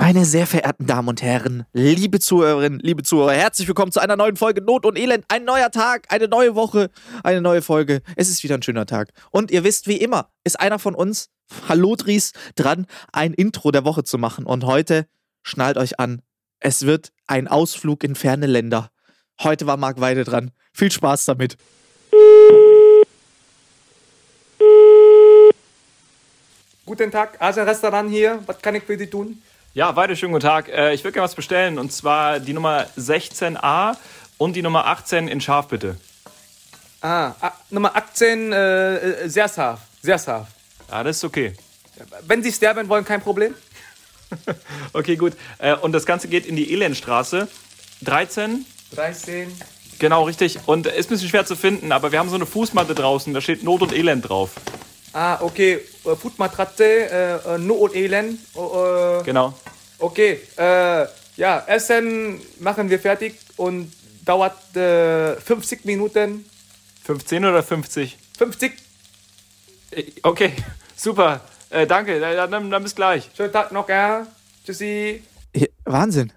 Meine sehr verehrten Damen und Herren, liebe Zuhörerinnen, liebe Zuhörer, herzlich willkommen zu einer neuen Folge Not und Elend. Ein neuer Tag, eine neue Woche, eine neue Folge. Es ist wieder ein schöner Tag. Und ihr wisst, wie immer, ist einer von uns, Hallo Dries, dran, ein Intro der Woche zu machen. Und heute, schnallt euch an, es wird ein Ausflug in ferne Länder. Heute war Marc Weide dran. Viel Spaß damit. Guten Tag, Asia Restaurant hier. Was kann ich für Sie tun? Ja, weiter schönen guten Tag. Äh, ich würde gerne was bestellen und zwar die Nummer 16a und die Nummer 18 in scharf bitte. Ah, ah Nummer 18, äh, äh, sehr scharf, sehr scharf. Ja, das ist okay. Wenn Sie sterben wollen, kein Problem. okay, gut. Äh, und das Ganze geht in die Elendstraße. 13. 13. Genau, richtig. Und ist ein bisschen schwer zu finden, aber wir haben so eine Fußmatte draußen, da steht Not und Elend drauf. Ah, okay. Äh, Foodmatratze, äh, äh, Not und Elend. Äh, genau. Okay. Äh, ja, Essen machen wir fertig und dauert 50 Minuten. 15 oder 50? 50. Okay, super. danke, dann, dann bis gleich. Schönen Tag noch, ja. Tschüssi. Wahnsinn.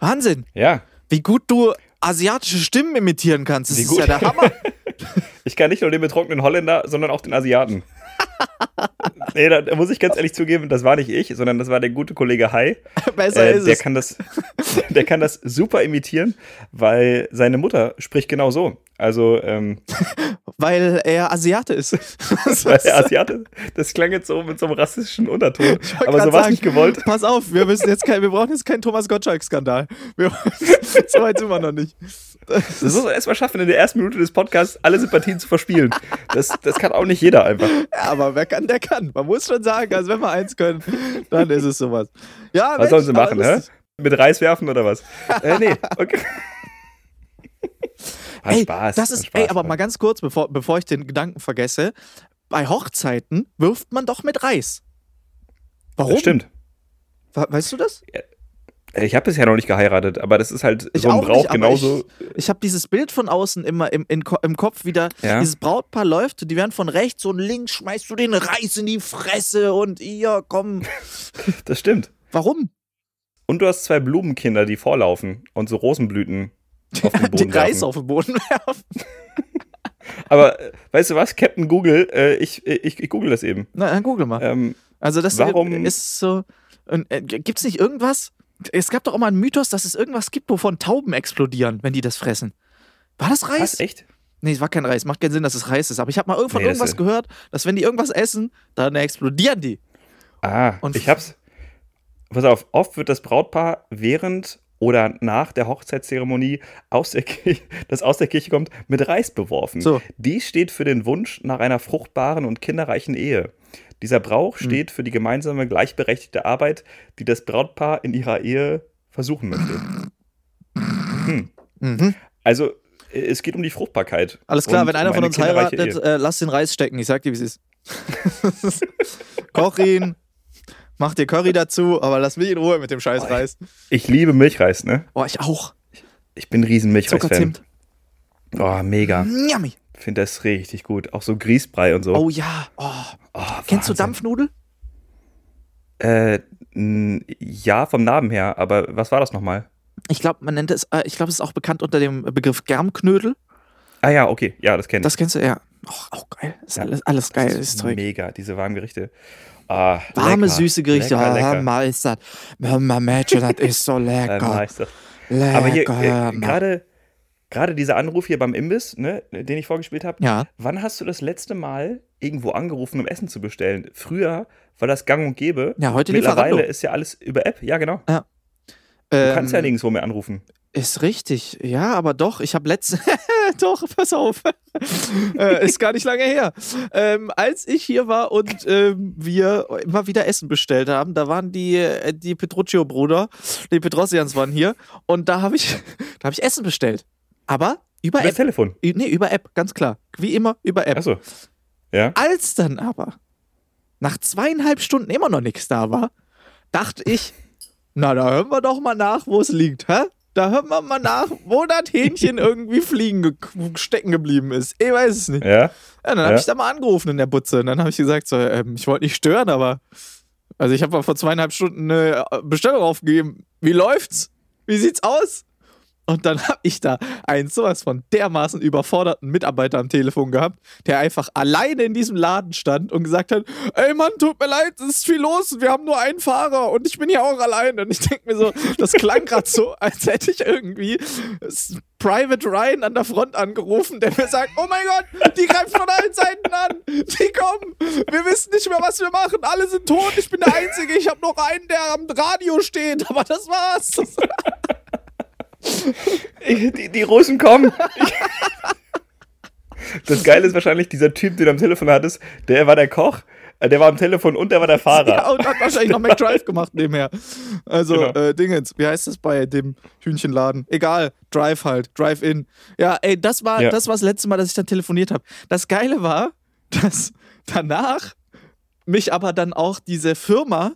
Wahnsinn. Ja. Wie gut du asiatische Stimmen imitieren kannst. Das Wie ist gut. ja der Hammer. ich kann nicht nur den betrockneten Holländer, sondern auch den Asiaten nee, da muss ich ganz ehrlich zugeben, das war nicht ich, sondern das war der gute Kollege Hai. Besser äh, ist der es. Kann das, der kann das super imitieren, weil seine Mutter spricht genau so. Also, ähm, Weil er Asiate ist. weil er Asiate ist. Das klang jetzt so mit so einem rassistischen Unterton. Aber so war es nicht gewollt. Pass auf, wir, müssen jetzt kein, wir brauchen jetzt keinen Thomas Gottschalk-Skandal. so weit sind wir noch nicht. Das, das muss man erstmal schaffen, in der ersten Minute des Podcasts alle Sympathien zu verspielen. Das, das kann auch nicht jeder einfach. Ja, aber wer kann, der kann. Man muss schon sagen, also wenn wir eins können, dann ist es sowas. Ja, was Mensch, sollen sie machen, hä? Mit Reis werfen oder was? äh, nee, okay. Hat ey, Spaß. Das ist, Spaß, ey, aber mal ganz kurz, bevor, bevor ich den Gedanken vergesse. Bei Hochzeiten wirft man doch mit Reis. Warum? Das stimmt. Weißt du das? Ich habe bisher noch nicht geheiratet, aber das ist halt ich so ein Brauch nicht, genauso. Ich, ich habe dieses Bild von außen immer im, in, im Kopf wieder. Ja. Dieses Brautpaar läuft, die werden von rechts und links, schmeißt du den Reis in die Fresse und ihr, komm. das stimmt. Warum? Und du hast zwei Blumenkinder, die vorlaufen und so Rosenblüten auf den Boden Den Reis auf den Boden werfen. aber äh, weißt du was, Captain Google, äh, ich, ich, ich google das eben. Na, dann google mal. Ähm, also das warum, ist so. Äh, Gibt es nicht irgendwas? Es gab doch auch mal einen Mythos, dass es irgendwas gibt, wovon Tauben explodieren, wenn die das fressen. War das Reis? Was, echt? Nee, es war kein Reis. Macht keinen Sinn, dass es Reis ist. Aber ich habe mal von nee, irgendwas ist... gehört, dass wenn die irgendwas essen, dann explodieren die. Ah, und ich hab's. Pass auf, oft wird das Brautpaar während oder nach der Hochzeitszeremonie aus der Kirche, das aus der Kirche kommt, mit Reis beworfen. So. Dies steht für den Wunsch nach einer fruchtbaren und kinderreichen Ehe. Dieser Brauch hm. steht für die gemeinsame gleichberechtigte Arbeit, die das Brautpaar in ihrer Ehe versuchen möchte. Hm. Mhm. Also, es geht um die Fruchtbarkeit. Alles klar, wenn einer von uns heiratet, äh, lass den Reis stecken. Ich sag dir, wie es ist. Koch ihn, mach dir Curry dazu, aber lass mich in Ruhe mit dem scheiß oh, Reis. Ich, ich, liebe Milchreis, ne? Oh, ich auch. Ich bin ein riesen Milchreis-Fan. Oh, mega. Yummy. Finde das richtig gut. Auch so Grießbrei und so. Oh ja. Oh. Oh, Kennst du Dampfnudel? Äh, ja, vom Namen her. Aber was war das nochmal? Ich glaube, man nennt es, äh, ich glaube, es ist auch bekannt unter dem Begriff Germknödel. Ah ja, okay. Ja, das kenne ich. Das kennst du, ja. Oh, auch geil. Ist ja, alles, alles geil, das ist Zeug. Mega, diese warmen Gerichte. Ah, Warme, lecker. süße Gerichte. Lecker, lecker. Meister. Mädchen, das ist so lecker. lecker. Aber hier, äh, gerade gerade dieser Anruf hier beim Imbiss, ne, den ich vorgespielt habe, ja. wann hast du das letzte Mal irgendwo angerufen, um Essen zu bestellen? Früher war das gang und gäbe. Ja, heute Mittlerweile ist ja alles über App. Ja, genau. Ja. Du ähm, kannst ja nirgendwo mehr anrufen. Ist richtig, ja, aber doch, ich habe letzte, doch, pass auf, äh, ist gar nicht lange her. Ähm, als ich hier war und ähm, wir immer wieder Essen bestellt haben, da waren die, äh, die Petruccio-Bruder, die Petrosians waren hier und da habe ich, da hab ich Essen bestellt. Aber über, über App. Telefon? Nee, über App, ganz klar. Wie immer über App. Achso. Ja. Als dann aber nach zweieinhalb Stunden immer noch nichts da war, dachte ich, na, da hören wir doch mal nach, wo es liegt, hä? Da hören wir mal nach, wo das Hähnchen irgendwie fliegen ge stecken geblieben ist. Ich weiß es nicht. Ja. ja dann habe ja. ich da mal angerufen in der Butze. Und dann habe ich gesagt, so, ähm, ich wollte nicht stören, aber Also ich habe mal vor zweieinhalb Stunden eine Bestellung aufgegeben. Wie läuft's? Wie sieht's aus? Und dann habe ich da einen sowas von dermaßen überforderten Mitarbeiter am Telefon gehabt, der einfach alleine in diesem Laden stand und gesagt hat: Ey Mann, tut mir leid, es ist viel los, wir haben nur einen Fahrer und ich bin hier auch alleine. Und ich denke mir so, das klang gerade so, als hätte ich irgendwie Private Ryan an der Front angerufen, der mir sagt: Oh mein Gott, die greifen von allen Seiten an, die kommen, wir wissen nicht mehr, was wir machen, alle sind tot, ich bin der Einzige, ich habe noch einen, der am Radio steht, aber das war's. Die, die Russen kommen. Das Geile ist wahrscheinlich, dieser Typ, den du am Telefon hattest, der war der Koch, äh, der war am Telefon und der war der Fahrer. Ja, und hat wahrscheinlich noch McDrive gemacht nebenher. Also, Genau. äh, Dingens, wie heißt das bei dem Hühnchenladen? Egal, Drive halt, Drive-In. Ja, ey, das war, Ja. das war das letzte Mal, dass ich dann telefoniert habe. Das Geile war, dass danach mich aber dann auch diese Firma,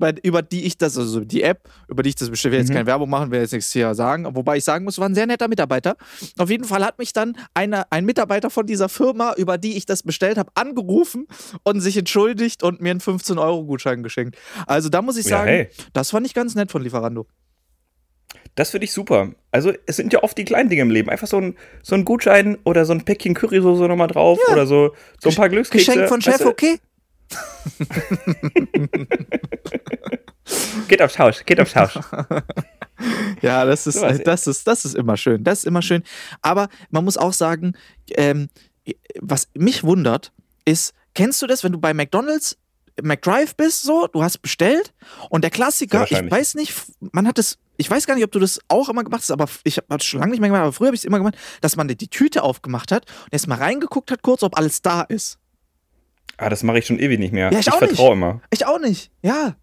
bei, über die ich das, also die App, über die ich das bestelle, will jetzt Mhm. keine Werbung machen, will jetzt nichts hier sagen, wobei ich sagen muss, war ein sehr netter Mitarbeiter. Auf jeden Fall hat mich dann eine, ein Mitarbeiter von dieser Firma, über die ich das bestellt habe, angerufen und sich entschuldigt und mir einen 15-Euro-Gutschein geschenkt. Also da muss ich Ja, sagen, hey. das fand ich ganz nett von Lieferando. Das finde ich super. Also, es sind ja oft die kleinen Dinge im Leben. Einfach so ein, so ein Gutschein oder so ein Päckchen Currysoße nochmal drauf oder so, so ein paar Glückskekse. Geschenk von Chef, weißt du? okay? Geht aufs Haus, geht aufs Haus. Ja, das ist, Sowas. das, ist, das ist immer schön. Das ist immer schön. Aber man muss auch sagen, ähm, was mich wundert, ist, kennst du das, wenn du bei McDonalds McDrive bist, so, du hast bestellt und der Klassiker, ich weiß nicht, man hat es, ich weiß gar nicht, ob du das auch immer gemacht hast, aber ich habe das schon lange nicht mehr gemacht, aber früher habe ich es immer gemacht, dass man die Tüte aufgemacht hat und erst mal reingeguckt hat, kurz, ob alles da ist. Ah, das mache ich schon ewig nicht mehr. Ja, ich ich vertraue immer. Ich auch nicht, ja.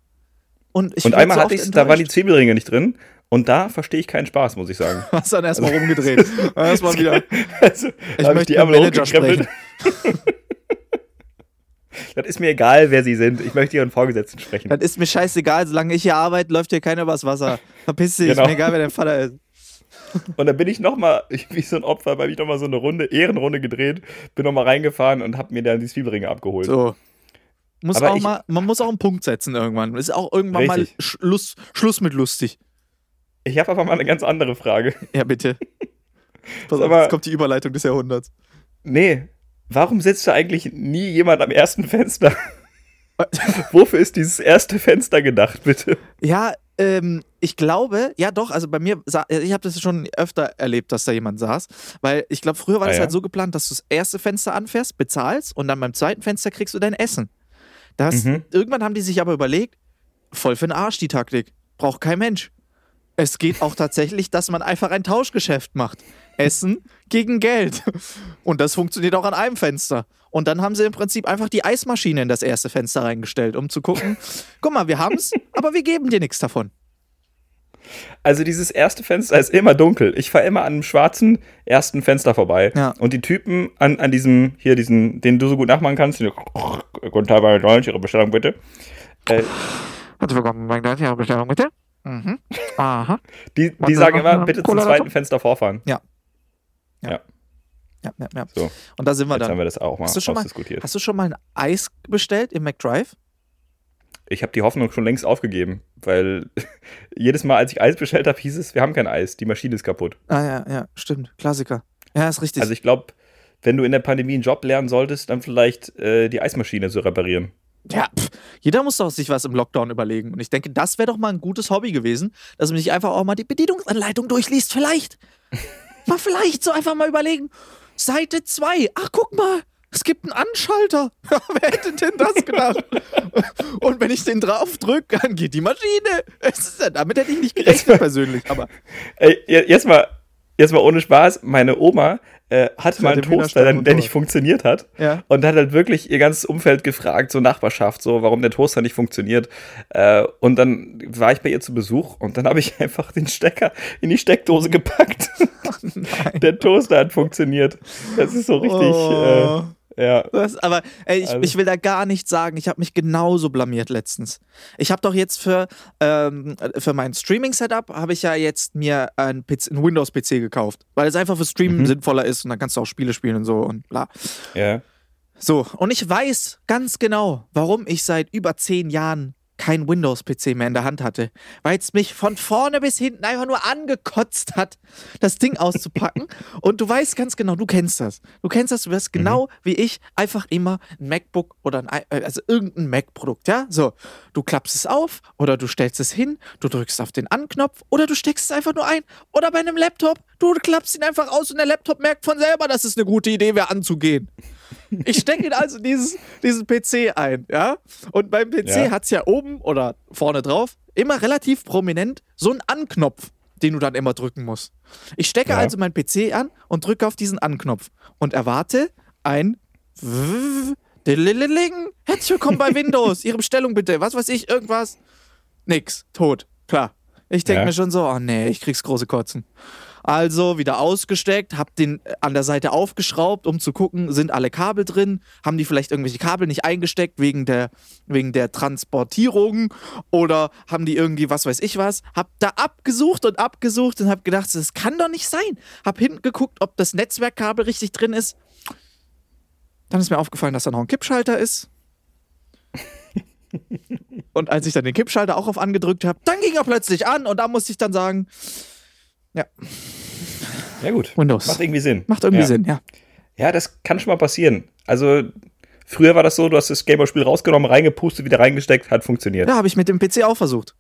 Und, ich Und einmal so hatte ich da waren die. Zwiebelringe nicht drin. Und da verstehe ich keinen Spaß, muss ich sagen. Hast dann erstmal rumgedreht. erstmal wieder. Also, Ich möchte die mit Manager hochgekrempelt. Das ist mir egal, wer sie sind. Ich möchte ihren Vorgesetzten sprechen. Das ist mir scheißegal, solange ich hier arbeite, läuft hier keiner übers Wasser. Verpiss dich, Genau. ist mir egal, wer dein Vater ist. Und dann bin ich nochmal, wie so ein Opfer, habe ich nochmal so eine Runde, Ehrenrunde gedreht, bin nochmal reingefahren und habe mir dann die Zwiebelringe abgeholt. So. Muss Aber auch ich- mal, man muss auch einen Punkt setzen irgendwann. Ist auch irgendwann Richtig. mal Schluss, Schluss mit lustig. Ich habe aber mal eine ganz andere Frage. Ja, bitte. Pass auf, Aber- jetzt kommt die Überleitung des Jahrhunderts. Nee, warum sitzt da eigentlich nie jemand am ersten Fenster? Wofür ist dieses erste Fenster gedacht, bitte? Ja, ähm, ich glaube, ja doch, also bei mir, ich habe das schon öfter erlebt, dass da jemand saß, weil ich glaube, früher war Ah, das ja? halt so geplant, dass du das erste Fenster anfährst, bezahlst und dann beim zweiten Fenster kriegst du dein Essen. Das, Mhm. Irgendwann haben die sich aber überlegt, voll für den Arsch die Taktik, braucht kein Mensch. Es geht auch tatsächlich, dass man einfach ein Tauschgeschäft macht. Essen gegen Geld. Und das funktioniert auch an einem Fenster. Und dann haben sie im Prinzip einfach die Eismaschine in das erste Fenster reingestellt, um zu gucken, guck mal, wir haben's, aber wir geben dir nichts davon. Also dieses erste Fenster ist immer dunkel. Ich fahre immer an einem schwarzen ersten Fenster vorbei. Ja. Und die Typen an, an diesem, hier diesen, den du so gut nachmachen kannst, die, Guten Tag, meine Deutsch, Ihre Bestellung bitte. Äh, Herzlich willkommen, McDonald's, Ihre Bestellung bitte. Mhm. Aha. die, die sagen immer, bitte zum zweiten? Fenster vorfahren. Ja. Ja. Ja. Ja, ja, ja. So, Und da sind wir jetzt haben dann. wir das auch mal Hast du schon mal- ausdiskutiert. Hast du schon mal ein Eis bestellt im McDrive? Ich habe die Hoffnung schon längst aufgegeben, weil jedes Mal, als ich Eis bestellt habe, hieß es, wir haben kein Eis, die Maschine ist kaputt. Ah ja, ja, stimmt. Klassiker. Ja, ist richtig. Also ich glaube, wenn du in der Pandemie einen Job lernen solltest, dann vielleicht äh, die Eismaschine zu reparieren. ja, pff, jeder muss doch sich was im Lockdown überlegen. Und ich denke, das wäre doch mal ein gutes Hobby gewesen, dass man sich einfach auch mal die Bedienungsanleitung durchliest. Vielleicht. mal vielleicht so einfach mal überlegen. Seite 2. Ach, guck mal. Es gibt einen Anschalter. Wer hätte denn das gedacht? Und wenn ich den drauf drücke, dann geht die Maschine. Es ist ja, damit hätte ich nicht gerechnet persönlich. Aber Ey, je- jetzt mal, jetzt mal ohne Spaß, meine Oma äh, hatte mal einen Toaster, der, der nicht funktioniert hat. Ja. Und hat halt wirklich ihr ganzes Umfeld gefragt, so Nachbarschaft, so warum der Toaster nicht funktioniert. Äh, und dann war ich bei ihr zu Besuch und dann habe ich einfach den Stecker in die Steckdose gepackt. der Toaster hat funktioniert. Das ist so richtig, Oh. äh, ja. Das, aber ey, ich, Also- ich will da gar nichts sagen. Ich habe mich genauso blamiert letztens. Ich habe doch jetzt für, ähm, für mein Streaming-Setup habe ich ja jetzt mir ein, PC, ein Windows-PC gekauft, weil es einfach für Streamen Mhm. sinnvoller ist und dann kannst du auch Spiele spielen und so und bla. ja. So, und ich weiß ganz genau, warum ich seit über zehn Jahren kein Windows-PC mehr in der Hand hatte, weil es mich von vorne bis hinten einfach nur angekotzt hat, das Ding auszupacken. Und du weißt ganz genau, du kennst das. Du kennst das, du wirst genau wie ich einfach immer ein MacBook oder ein, äh, also irgendein Mac-Produkt, ja? So, du klappst es auf oder du stellst es hin, du drückst auf den An-Knopf oder du steckst es einfach nur ein. Oder bei einem Laptop, du klappst ihn einfach aus und der Laptop merkt von selber, dass es eine gute Idee wäre, anzugehen. Ich stecke ihn also dieses, diesen PC ein, ja? Und beim PC Ja. hat es ja oben oder vorne drauf immer relativ prominent so einen Anknopf, den du dann immer drücken musst. Ich stecke Ja. also meinen PC an und drücke auf diesen Anknopf und erwarte ein. Herzlich willkommen bei Windows. Ihre Bestellung bitte. Was weiß ich, irgendwas. Nix. Tot. Klar. Ich denke Ja. mir schon so, oh nee, ich krieg's große Kotzen. Also wieder ausgesteckt, hab den äh, an der Seite aufgeschraubt, um zu gucken, sind alle Kabel drin, haben die vielleicht irgendwelche Kabel nicht eingesteckt wegen der, wegen der Transportierung oder haben die irgendwie was weiß ich was. Hab da abgesucht und abgesucht und hab gedacht, das kann doch nicht sein. Hab hinten geguckt, ob das Netzwerkkabel richtig drin ist. Dann ist mir aufgefallen, dass da noch ein Kippschalter ist. Und als ich dann den Kippschalter auch auf angedrückt habe, dann ging er plötzlich an und da musste ich dann sagen, Ja, gut. Windows. Macht irgendwie Sinn. Macht irgendwie ja. Sinn, ja. Ja, das kann schon mal passieren. Also, früher war das so, du hast das Gameboy-Spiel rausgenommen, reingepustet, wieder reingesteckt, hat funktioniert. Ja, habe ich mit dem PC auch versucht.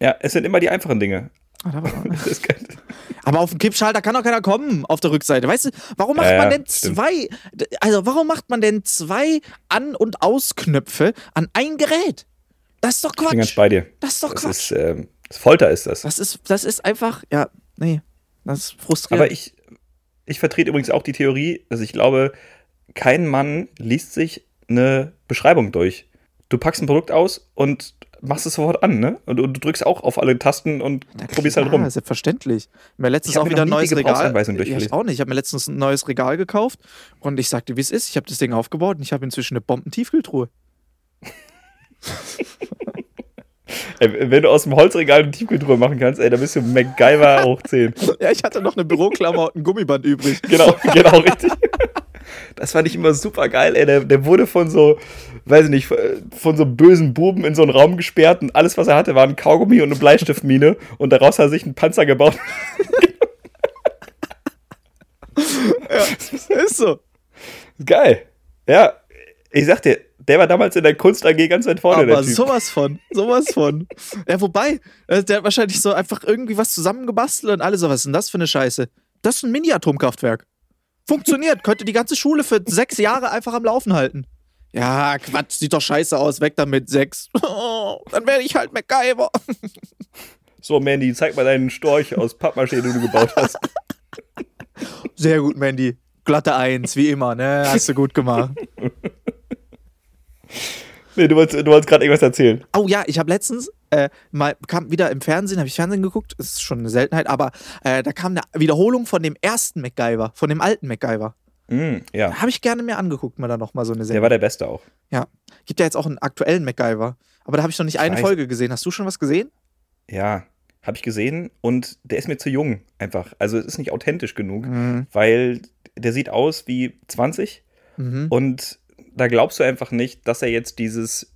Ja, es sind immer die einfachen Dinge. Ah, Aber auf dem Kippschalter kann doch keiner kommen auf der Rückseite. Weißt du, warum macht Ja, man ja, denn stimmt. zwei, also warum macht man denn zwei An- und Ausknöpfe an ein Gerät? Das ist doch ich bin ganz Quatsch. bei dir. Das ist doch Das Quatsch. ist, das Folter ist das. Das ist, das ist einfach, ja, nee, das ist frustrierend. Aber ich, ich vertrete übrigens auch die Theorie, dass ich glaube, kein Mann liest sich eine Beschreibung durch. Du packst ein Produkt aus und machst es sofort an, ne? Und, und du drückst auch auf alle Tasten und Na probierst halt klar, rum. Selbstverständlich. Ich habe mir letztens auch wieder ein neues Regal. Ja, ich auch nicht. Ich habe mir letztens ein neues Regal gekauft und ich sagte, wie es ist. Ich habe das Ding aufgebaut und ich habe inzwischen eine Bombentiefkühltruhe. Ey, wenn du aus dem Holzregal eine Tiefkühltruhe machen kannst, ey, dann bist du MacGyver hoch 10. Ja, ich hatte noch eine Büroklammer und ein Gummiband übrig. Genau, genau, richtig. Das fand ich immer super geil, ey. Der, der wurde von so, weiß ich nicht, von so bösen Buben in so einen Raum gesperrt und alles, was er hatte, war ein Kaugummi und eine Bleistiftmine und daraus hat er sich einen Panzer gebaut. Ist so. Geil. Ja, ich sag dir, der war damals in der Kunst AG ganz weit vorne, Aber sowas von, sowas von. Ja, wobei, äh, der hat wahrscheinlich so einfach irgendwie was zusammengebastelt und alle so, was ist denn das für eine Scheiße? Das ist ein Mini-Atomkraftwerk. Funktioniert, könnte die ganze Schule für sechs Jahre einfach am Laufen halten. Ja, Quatsch, sieht doch scheiße aus, weg damit, sechs. Oh, dann werde ich halt MacGyver. So, Mandy, zeig mal deinen Storch aus Pappmaché, den du gebaut hast. Sehr gut, Mandy. Glatte Eins, wie immer, ne? Hast du gut gemacht. Nee, du wolltest, du wolltest gerade irgendwas erzählen. Oh ja, ich habe letztens äh, mal kam wieder im Fernsehen, habe ich Fernsehen geguckt, das ist schon eine Seltenheit, aber äh, da kam eine Wiederholung von dem ersten MacGyver, von dem alten MacGyver. Mm, ja, Habe ich gerne mir angeguckt, mal da nochmal so eine der Sendung. war der Beste auch. Ja. Gibt ja jetzt auch einen aktuellen MacGyver. Aber da habe ich noch nicht eine weiß. Folge gesehen. Hast du schon was gesehen? Ja, habe ich gesehen und der ist mir zu jung einfach. Also es ist nicht authentisch genug, Mhm. weil der sieht aus wie 20 Mhm. und da glaubst du einfach nicht, dass er jetzt dieses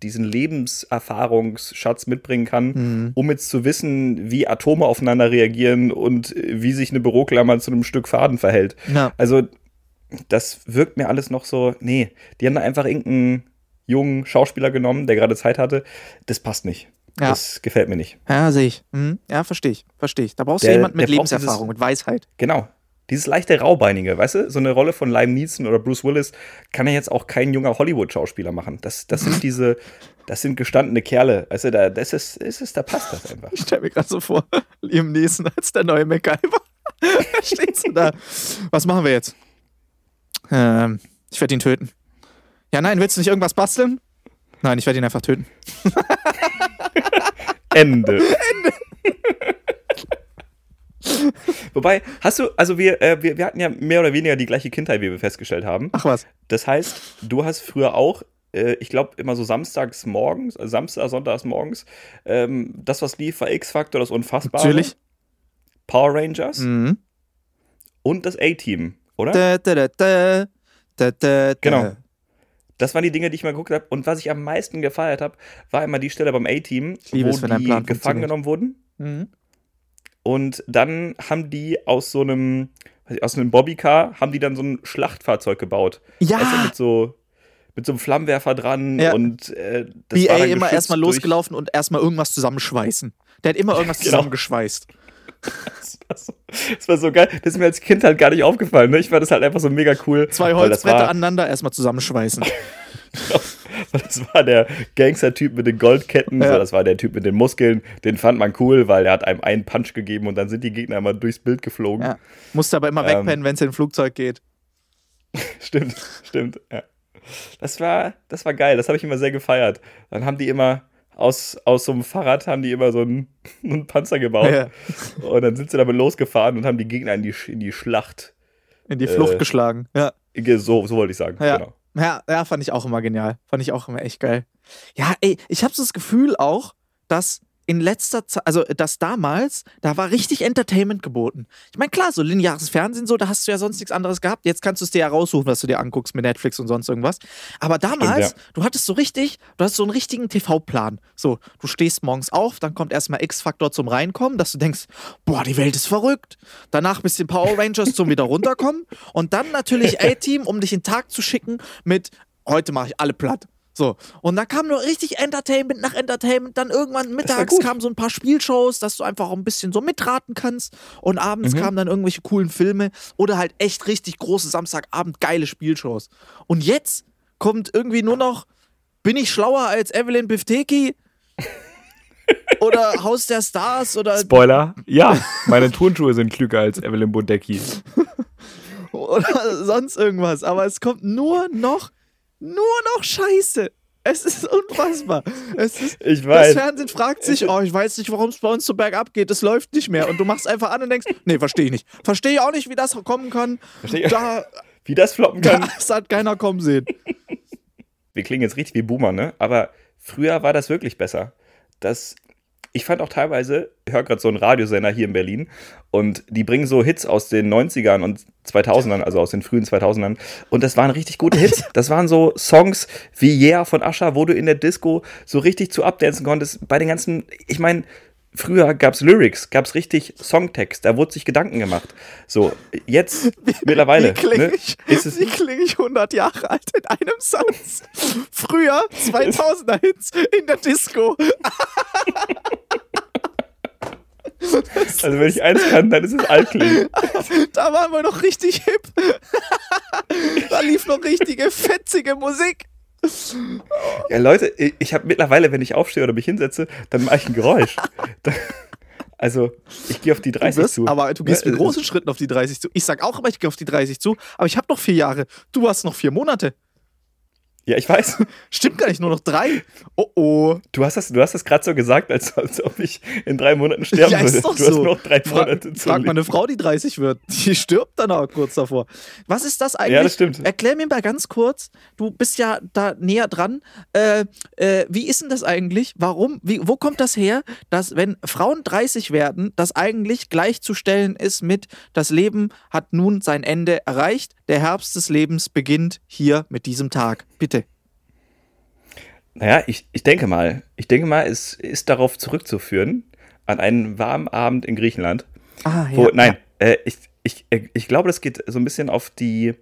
diesen Lebenserfahrungsschatz mitbringen kann, Mhm. um jetzt zu wissen, wie Atome aufeinander reagieren und äh, wie sich eine Büroklammer zu einem Stück Faden verhält. Ja. Also, das wirkt mir alles noch so, nee, die haben da einfach irgendeinen jungen Schauspieler genommen, der gerade Zeit hatte. Das passt nicht. Ja. Das gefällt mir nicht. Ja, sehe ich. Mhm. Ja, verstehe ich. Verstehe ich. Da brauchst Der- du jemanden mit Lebenserfahrung, mit Weisheit. Genau. Dieses leichte Raubeinige, weißt du? So eine Rolle von Liam Neeson oder Bruce Willis kann ja jetzt auch kein junger Hollywood-Schauspieler machen. Das, das sind diese, das sind gestandene Kerle. Weißt du, da, das ist, ist, ist, da passt das einfach. Ich stelle mir gerade so vor, Liam Neeson als der neue MacGyver. steht so da. Was machen wir jetzt? Ähm, ich werde ihn töten. Ja, nein, willst du nicht irgendwas basteln? Nein, ich werde ihn einfach töten. Ende. Wobei, hast du, also wir, äh, wir, wir hatten ja mehr oder weniger die gleiche Kindheit, wie wir festgestellt haben. Ach was. Das heißt, du hast früher auch, äh, ich glaube, immer so samstags morgens, äh, Samstag, sonntags morgens, ähm, das, was lief, war X-Factor, das Unfassbare. Natürlich. Power Rangers Mhm. und das A-Team, oder? Da, da, da, da, da, da. Genau. Das waren die Dinge, die ich mal geguckt habe. Und was ich am meisten gefeiert habe, war immer die Stelle beim A-Team, wo die gefangen genommen wurden. Mhm. Und dann haben die aus so einem, aus einem Bobbycar, haben die dann so ein Schlachtfahrzeug gebaut. Ja. Du, mit so, mit so einem Flammenwerfer dran Ja. und äh, das BA war dann immer erstmal losgelaufen und erstmal irgendwas zusammenschweißen. Der hat immer irgendwas Genau. zusammengeschweißt. Das war, so, das war so geil. Das ist mir als Kind halt gar nicht aufgefallen. Ne? Ich fand das halt einfach so mega cool. Zwei Holzbretter aneinander erstmal zusammenschweißen. das war der Gangster-Typ mit den Goldketten. Ja. So, das war der Typ mit den Muskeln. Den fand man cool, weil er hat einem einen Punch gegeben und dann sind die Gegner immer durchs Bild geflogen. Ja. Musste aber immer Ähm. wegpennen, wenn es in ein Flugzeug geht. Stimmt, stimmt. Ja. Das war, das war geil. Das habe ich immer sehr gefeiert. Dann haben die immer aus, aus so einem Fahrrad haben die immer so einen, einen Panzer gebaut. Ja. Und dann sind sie damit losgefahren und haben die Gegner in die, in die Schlacht. In die Flucht Äh. geschlagen. Ja. So, so wollte ich sagen. Ja. Genau. Ja, ja, fand ich auch immer genial. Fand ich auch immer echt geil. Ja, ey, ich habe so das Gefühl auch, dass in letzter Zeit, also dass damals, da war richtig Entertainment geboten. Ich meine, klar, so lineares Fernsehen, so, da hast du ja sonst nichts anderes gehabt. Jetzt kannst du es dir ja raussuchen, was du dir anguckst mit Netflix und sonst irgendwas. Aber damals, Stimmt, du hattest so richtig, du hast so einen richtigen TV-Plan. So, du stehst morgens auf, dann kommt erstmal X-Faktor zum Reinkommen, dass du denkst, boah, die Welt ist verrückt. Danach bisschen Power Rangers zum wieder runterkommen. Und dann natürlich A-Team, um dich in den Tag zu schicken mit, heute mache ich alle platt. So, und dann kam nur richtig Entertainment nach Entertainment. Dann irgendwann mittags kamen so ein paar Spielshows, dass du einfach auch ein bisschen so mitraten kannst. Und Mhm. abends kamen dann irgendwelche coolen Filme oder halt echt richtig große Samstagabend geile Spielshows. Und jetzt kommt irgendwie nur noch, bin ich schlauer als Evelyn Bifteki? oder Haus der Stars oder, Spoiler, ja, meine Turnschuhe sind klüger als Evelyn Bodecki. oder sonst irgendwas. Aber es kommt nur noch, nur noch Scheiße. Es ist unfassbar. Es ist, Ich Das weiß. Fernsehen fragt sich, oh, ich weiß nicht, warum es bei uns so bergab geht, es läuft nicht mehr. Und du machst einfach an und denkst, nee, verstehe ich nicht. Verstehe ich auch nicht, wie das kommen kann. Versteh- Da, Wie das floppen kann. das hat keiner kommen sehen. wir klingen jetzt richtig wie Boomer, ne? Aber früher war das wirklich besser. Das, ich fand auch teilweise, ich höre gerade so einen Radiosender hier in Berlin und die bringen so Hits aus den 90ern und 2000ern, also aus den frühen 2000ern. Und das waren richtig gute Hits. Das waren so Songs wie Yeah von Ascha, wo du in der Disco so richtig zu abdancen konntest. Bei den ganzen, ich meine, früher gab es Lyrics, gab es richtig Songtext, da wurde sich Gedanken gemacht. So, jetzt mittlerweile Wie klinge ne, ich, ist wie kling ich 100 Jahre alt in einem Satz? Früher 2000er Hits in der Disco. Also wenn ich eins kann, dann ist es altklingen. Da waren wir noch richtig hip. da lief noch richtige fetzige Musik. Ja, Leute, ich, habe mittlerweile, wenn ich aufstehe oder mich hinsetze, dann mache ich ein Geräusch. Also, ich gehe auf die 30 Du wirst, zu. aber du gehst Ne, mit großen Schritten auf die 30 zu. Ich sag auch immer, ich gehe auf die 30 zu, aber ich habe noch vier Jahre. Du hast noch vier Monate. Ja, ich weiß. Stimmt gar nicht, nur noch drei. Oh oh. Du hast das, du hast das gerade so gesagt, als, als ob ich in drei Monaten sterben Ja, würde. ist doch du hast so. noch drei Fra Monate zu frag mal eine Frau, die 30 wird. Die stirbt dann auch kurz davor. Was ist das eigentlich? Ja, das stimmt. Erklär mir mal ganz kurz. Du bist ja da näher dran. Äh, äh, wie ist denn das eigentlich? Warum? Wie, wo kommt das her, dass wenn Frauen 30 werden, das eigentlich gleichzustellen ist mit das Leben hat nun sein Ende erreicht. Der Herbst des Lebens beginnt hier mit diesem Tag. Bitte. Naja, ich, ich denke mal, ich denke mal, es ist darauf zurückzuführen, an einen warmen Abend in Griechenland. Ah, Wo, nein, äh, ich, ich, äh, ich glaube, das geht so ein bisschen auf die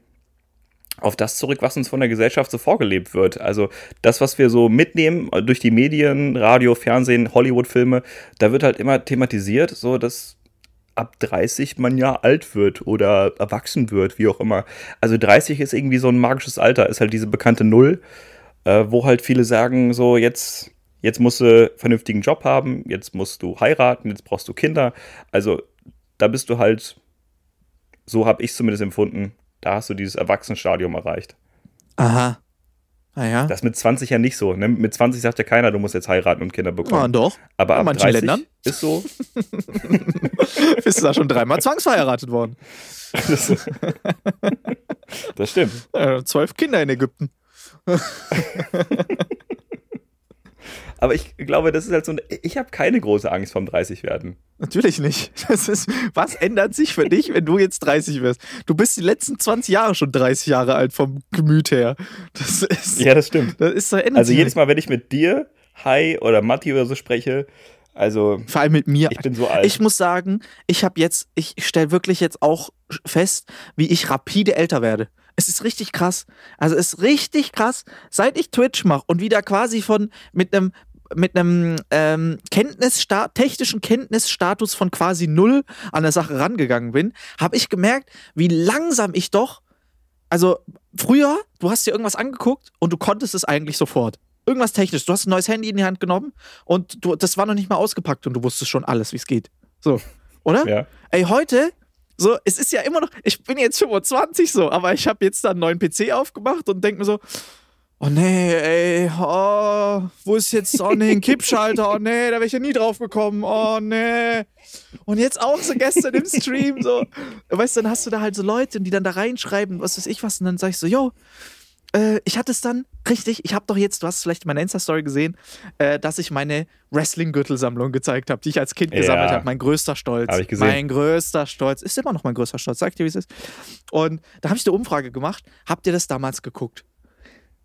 auf das zurück, was uns von der Gesellschaft so vorgelebt wird. Also das, was wir so mitnehmen durch die Medien, Radio, Fernsehen, Hollywood-Filme, da wird halt immer thematisiert, so dass ab 30 man ja alt wird oder erwachsen wird, wie auch immer. Also 30 ist irgendwie so ein magisches Alter, ist halt diese bekannte Null, äh, wo halt viele sagen, so jetzt, jetzt musst du einen vernünftigen Job haben, jetzt musst du heiraten, jetzt brauchst du Kinder. Also da bist du halt, so habe ich zumindest empfunden, da hast du dieses Erwachsenenstadium erreicht. Aha. Naja. Das ist mit 20 ja nicht so. Ne? Mit 20 sagt ja keiner, du musst jetzt heiraten und Kinder Ah, bekommen. doch. Aber in ab manchen 30 Ländern. ist so. Bist du da schon dreimal zwangsverheiratet worden? Das, das stimmt. Äh, zwölf Kinder in Ägypten. Aber ich glaube, das ist halt so eine, ich habe keine große Angst vom 30 werden. Natürlich nicht. Das ist, was ändert sich für dich, wenn du jetzt 30 wirst? Du bist die letzten 20 Jahre schon 30 Jahre alt vom Gemüt her. Das ist, Ja, das stimmt. das ist, da ändert Also jedes Mal, wenn ich mit dir, Hi oder Matti oder so spreche, also Vor allem mit mir. ich bin so alt. Ich muss sagen, ich habe jetzt, ich stelle wirklich jetzt auch fest, wie ich rapide älter werde. Es ist richtig krass. Also es ist richtig krass, seit ich Twitch mache und wieder quasi von mit einem mit einem ähm, Kenntnissta technischen Kenntnisstatus von quasi null an der Sache rangegangen bin, habe ich gemerkt, wie langsam ich doch, also früher, du hast dir irgendwas angeguckt und du konntest es eigentlich sofort. Irgendwas technisch. Du hast ein neues Handy in die Hand genommen und du, das war noch nicht mal ausgepackt und du wusstest schon alles, wie es geht. So, oder? ja. Ey, heute, so, es ist ja immer noch, ich bin jetzt 25 so, aber ich habe jetzt da einen neuen PC aufgemacht und denke mir so, oh nee, ey, oh, wo ist jetzt, oh nee, ein Kippschalter, oh nee, da wäre ich ja nie drauf gekommen, oh nee. Und jetzt auch so gestern im Stream, so, weißt du, dann hast du da halt so Leute, die dann da reinschreiben, was weiß ich was, und dann sag ich so, yo, äh, ich hatte es dann, richtig, ich habe doch jetzt, du hast es vielleicht in meiner Insta-Story gesehen, äh, dass ich meine Wrestling-Gürtelsammlung gezeigt habe, die ich als Kind Ja. gesammelt habe. Mein größter Stolz. Hab ich gesehen. Mein größter Stolz. Ist immer noch mein größter Stolz, sag dir, wie es ist. Und da habe ich eine Umfrage gemacht. Habt ihr das damals geguckt?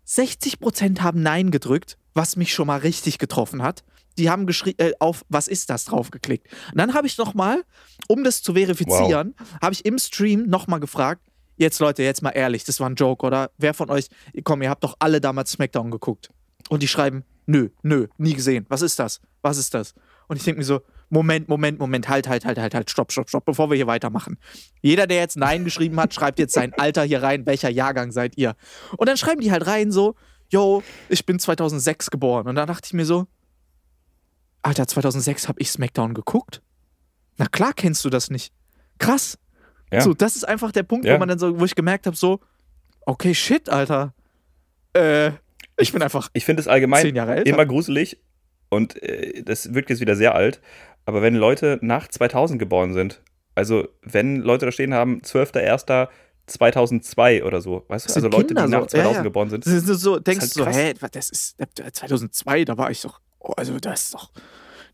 60% haben Nein gedrückt, was mich schon mal richtig getroffen hat. Die haben geschrieben, äh, auf was ist das draufgeklickt. Und dann habe ich nochmal, um das zu verifizieren, habe ich im Stream nochmal gefragt, jetzt Leute, jetzt mal ehrlich, das war ein Joke, oder? Wer von euch, komm, ihr habt doch alle damals Smackdown geguckt. Und die schreiben, nö, nö, nie gesehen. Was ist das? Was ist das? Und ich denke mir so, Moment, Moment, Moment, halt, halt, halt, halt, halt, stopp, stopp, stopp, bevor wir hier weitermachen. Jeder, der jetzt Nein geschrieben hat, schreibt jetzt sein Alter hier rein, welcher Jahrgang seid ihr? Und dann schreiben die halt rein so, yo, ich bin 2006 geboren. Und dann dachte ich mir so, Alter, 2006 habe ich Smackdown geguckt? Na klar kennst du das nicht. Krass. Ja. So, das ist einfach der Punkt, Ja. wo man dann so, wo ich gemerkt habe, so, okay, shit, Alter. Äh, ich bin einfach Ich finde es allgemein immer gruselig und äh, das wirkt jetzt wieder sehr alt, aber wenn Leute nach 2000 geboren sind, also wenn Leute da stehen haben, 12.01.2002 oder so, weißt du, also Leute, die Kinder nach so, 2000 ja, ja. geboren sind, Das ist so, denkst halt du so, hä, das ist äh, 2002, da war ich doch, oh, also das ist doch,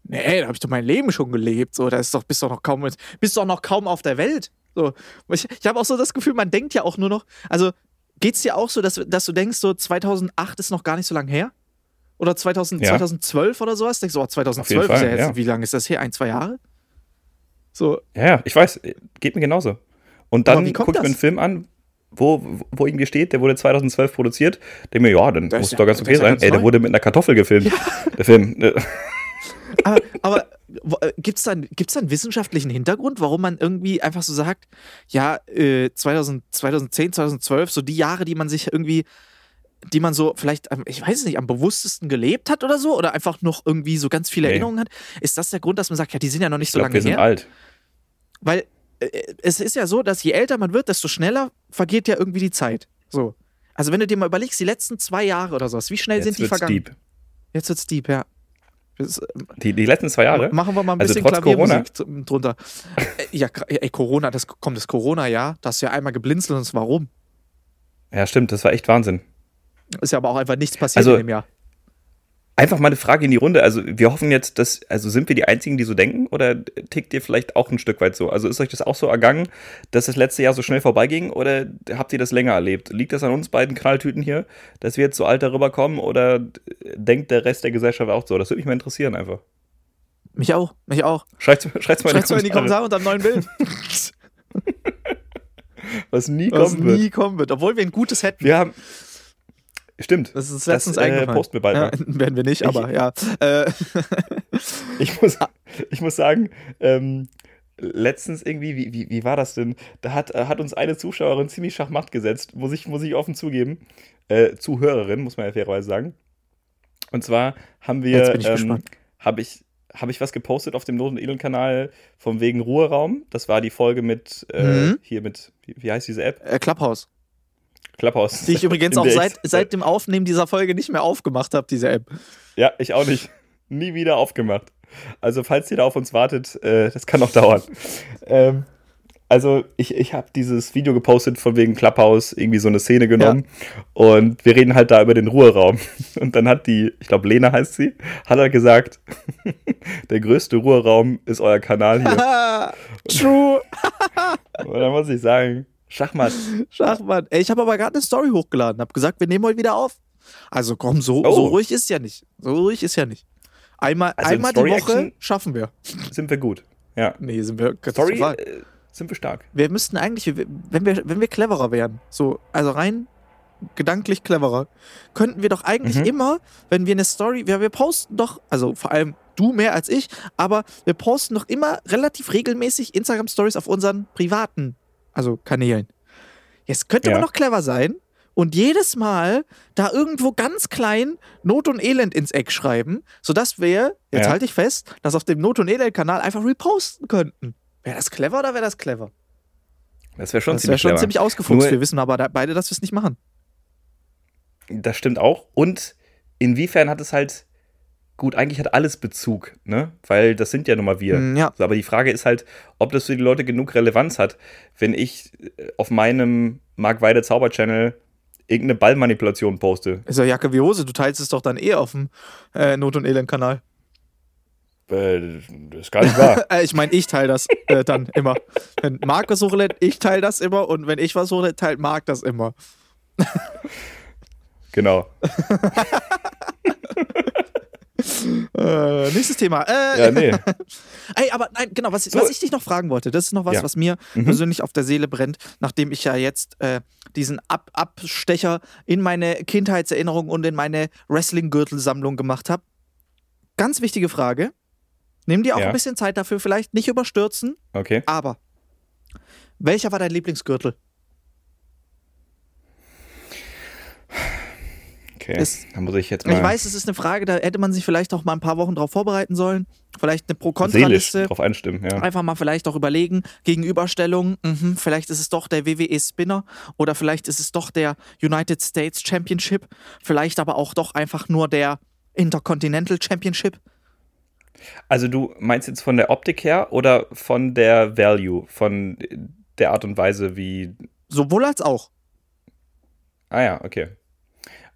nee, da habe ich doch mein Leben schon gelebt, so, da ist doch, bist doch noch kaum, bist doch noch kaum auf der Welt. So, ich, ich habe auch so das Gefühl, man denkt ja auch nur noch, also geht's dir auch so, dass, dass du denkst, so 2008 ist noch gar nicht so lange her? Oder 2000, Ja. 2012 oder sowas? Denkst du, oh, 2012 Fall, ist ja jetzt, ja. wie lange ist das her? Ein, zwei Jahre? So, ja, ja, ich weiß, geht mir genauso. Und dann gucke ich mir einen Film an, wo, wo irgendwie steht, der wurde 2012 produziert, denke mir, ja, dann Das muss ist doch ja- ganz okay ja sein. Ey, der wurde mit einer Kartoffel gefilmt, der Film. Aber, aber gibt es da, gibt's da einen wissenschaftlichen Hintergrund, warum man irgendwie einfach so sagt, ja, äh, 2000, 2010, 2012, so die Jahre, die man sich irgendwie, die man so vielleicht, ich weiß es nicht, am bewusstesten gelebt hat oder so, oder einfach noch irgendwie so ganz viele Nee. Erinnerungen hat, ist das der Grund, dass man sagt, ja, die sind ja noch nicht Ich so glaube, lange wir sind her? alt. Weil äh, es ist ja so, dass je älter man wird, desto schneller vergeht ja irgendwie die Zeit. So. Also wenn du dir mal überlegst, die letzten zwei Jahre oder sowas, wie schnell Jetzt sind die vergangen? deep. Jetzt wird's deep, ja. Das, äh, Die, die letzten zwei Jahre? Machen wir mal ein Also bisschen trotz Klaviermusik zu- drunter. Äh, ja, ey, Corona, das kommt das Corona-Jahr. Das ist ja einmal geblinzelt und warum? Ja, stimmt, das war echt Wahnsinn. Ist ja aber auch einfach nichts passiert Also- in dem Jahr. Einfach mal eine Frage in die Runde. Also, wir hoffen jetzt, dass, also sind wir die Einzigen, die so denken? Oder tickt ihr vielleicht auch ein Stück weit so? Also, ist euch das auch so ergangen, dass das letzte Jahr so schnell vorbeiging? Oder habt ihr das länger erlebt? Liegt das an uns beiden Knalltüten hier, dass wir jetzt so alt darüber kommen? Oder denkt der Rest der Gesellschaft auch so? Das würde mich mal interessieren einfach. Mich auch, mich auch. Schreibt's, schreibt's mal Schreibt's mal in die Kommentare unter dem neuen Bild. Was nie Was kommen wird. nie kommen wird. Obwohl wir ein gutes hätten. Wir haben. Stimmt. Das ist Das, letztens äh, eingefallen. posten wir bald ja, werden wir nicht, aber ja. Äh, Ich muss, ich muss sagen, ähm, letztens irgendwie, wie, wie, wie war das denn? Da hat, äh, hat uns eine Zuschauerin ziemlich schachmatt gesetzt, muss ich, muss ich offen zugeben. Äh, Zuhörerin, muss man ja fairerweise sagen. Und zwar haben wir, Jetzt bin ich ähm, gespannt. habe ich, hab ich was gepostet auf dem Not- und Elend-Kanal vom wegen Ruheraum. Das war die Folge mit, äh, Mhm. hier mit, wie, wie heißt diese App? äh, Clubhouse. Clubhouse. Die ich übrigens auch seit, seit dem Aufnehmen dieser Folge nicht mehr aufgemacht habe, diese App. Ja, ich auch nicht. Nie wieder aufgemacht. Also, falls ihr da auf uns wartet, äh, das kann noch dauern. ähm, also ich, ich habe dieses Video gepostet von wegen Clubhouse, irgendwie so eine Szene genommen. Und wir reden halt da über den Ruheraum. Und dann hat die, ich glaube Lena heißt sie, hat er gesagt, der größte Ruheraum ist euer Kanal hier. True. Und dann muss ich sagen, Schachmatt. Schachmann. Ey, ich habe aber gerade eine Story hochgeladen. Hab gesagt, wir nehmen heute wieder auf. Also komm, so, Oh. so ruhig ist ja nicht. So ruhig ist ja nicht. Einmal, Also in einmal die Woche schaffen wir. Sind wir gut. Ja. Nee, sind wir Story äh, sind wir stark. Wir müssten eigentlich, wenn wir, wenn wir cleverer wären, so, also rein gedanklich cleverer, könnten wir doch eigentlich Mhm. immer, wenn wir eine Story, wir, wir posten doch, also vor allem du mehr als ich, aber wir posten doch immer relativ regelmäßig Instagram-Stories auf unseren privaten, also Kanälen. Jetzt könnte Ja. man doch clever sein und jedes Mal da irgendwo ganz klein Not und Elend ins Eck schreiben, sodass wir, jetzt Ja. halte ich fest, das auf dem Not und Elend-Kanal einfach reposten könnten. Wäre das clever oder wäre das clever? Das wäre schon Das ziemlich schon clever. ziemlich ausgefuchst. Nur- wir wissen aber da, beide, dass wir es nicht machen. Das stimmt auch. Und inwiefern hat es halt, gut, eigentlich hat alles Bezug, ne? Weil das sind ja nun mal wir. Mm, ja. Aber die Frage ist halt, ob das für die Leute genug Relevanz hat, wenn ich äh, auf meinem Mark Weide Zauber-Channel irgendeine Ballmanipulation poste. Ist ja Jacke wie Hose. Du teilst es doch dann eh auf dem äh, Not- und Elend-Kanal. Äh, das ist gar nicht wahr. Äh, ich meine, ich teile das äh, dann immer. Wenn Marc was hochlädt, ich teile das immer. Und wenn ich was hochlädt, teilt Marc das immer. genau. Äh, nächstes Thema. Äh, Ja, nee. Ey, aber nein, genau, was, So. was ich dich noch fragen wollte, das ist noch was, Ja. was mir Mhm. persönlich auf der Seele brennt, nachdem ich ja jetzt äh, diesen Ab Abstecher in meine Kindheitserinnerung und in meine Wrestling-Gürtelsammlung gemacht habe. Ganz wichtige Frage. Nimm dir auch Ja. ein bisschen Zeit dafür, vielleicht nicht überstürzen, Okay. aber welcher war dein Lieblingsgürtel? Okay. Es- Dann muss ich jetzt mal Ich weiß, es ist eine Frage, da hätte man sich vielleicht auch mal ein paar Wochen drauf vorbereiten sollen. Vielleicht eine Pro-Kontra-Liste. drauf einstimmen. Ja. Einfach mal vielleicht auch überlegen, Gegenüberstellung, mhm, vielleicht ist es doch der WWE Spinner oder vielleicht ist es doch der United States Championship, vielleicht aber auch doch einfach nur der Intercontinental Championship. Also du meinst jetzt von der Optik her oder von der Value, von der Art und Weise, wie Sowohl als auch. Ah ja, okay.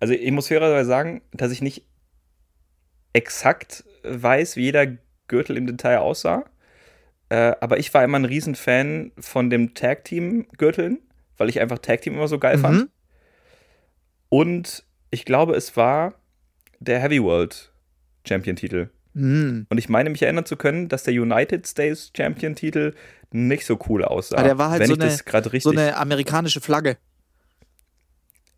Also ich muss fairerweise sagen, dass ich nicht exakt weiß, wie jeder Gürtel im Detail aussah. Äh, aber ich war immer ein Riesenfan von dem Tag-Team-Gürteln, weil ich einfach Tag-Team immer so geil fand. Mhm. Und ich glaube, es war der Heavy World Champion-Titel. Mhm. Und ich meine, mich erinnern zu können, dass der United States Champion-Titel nicht so cool aussah. Ah, der war halt so eine- das gerade richtig. So eine amerikanische Flagge.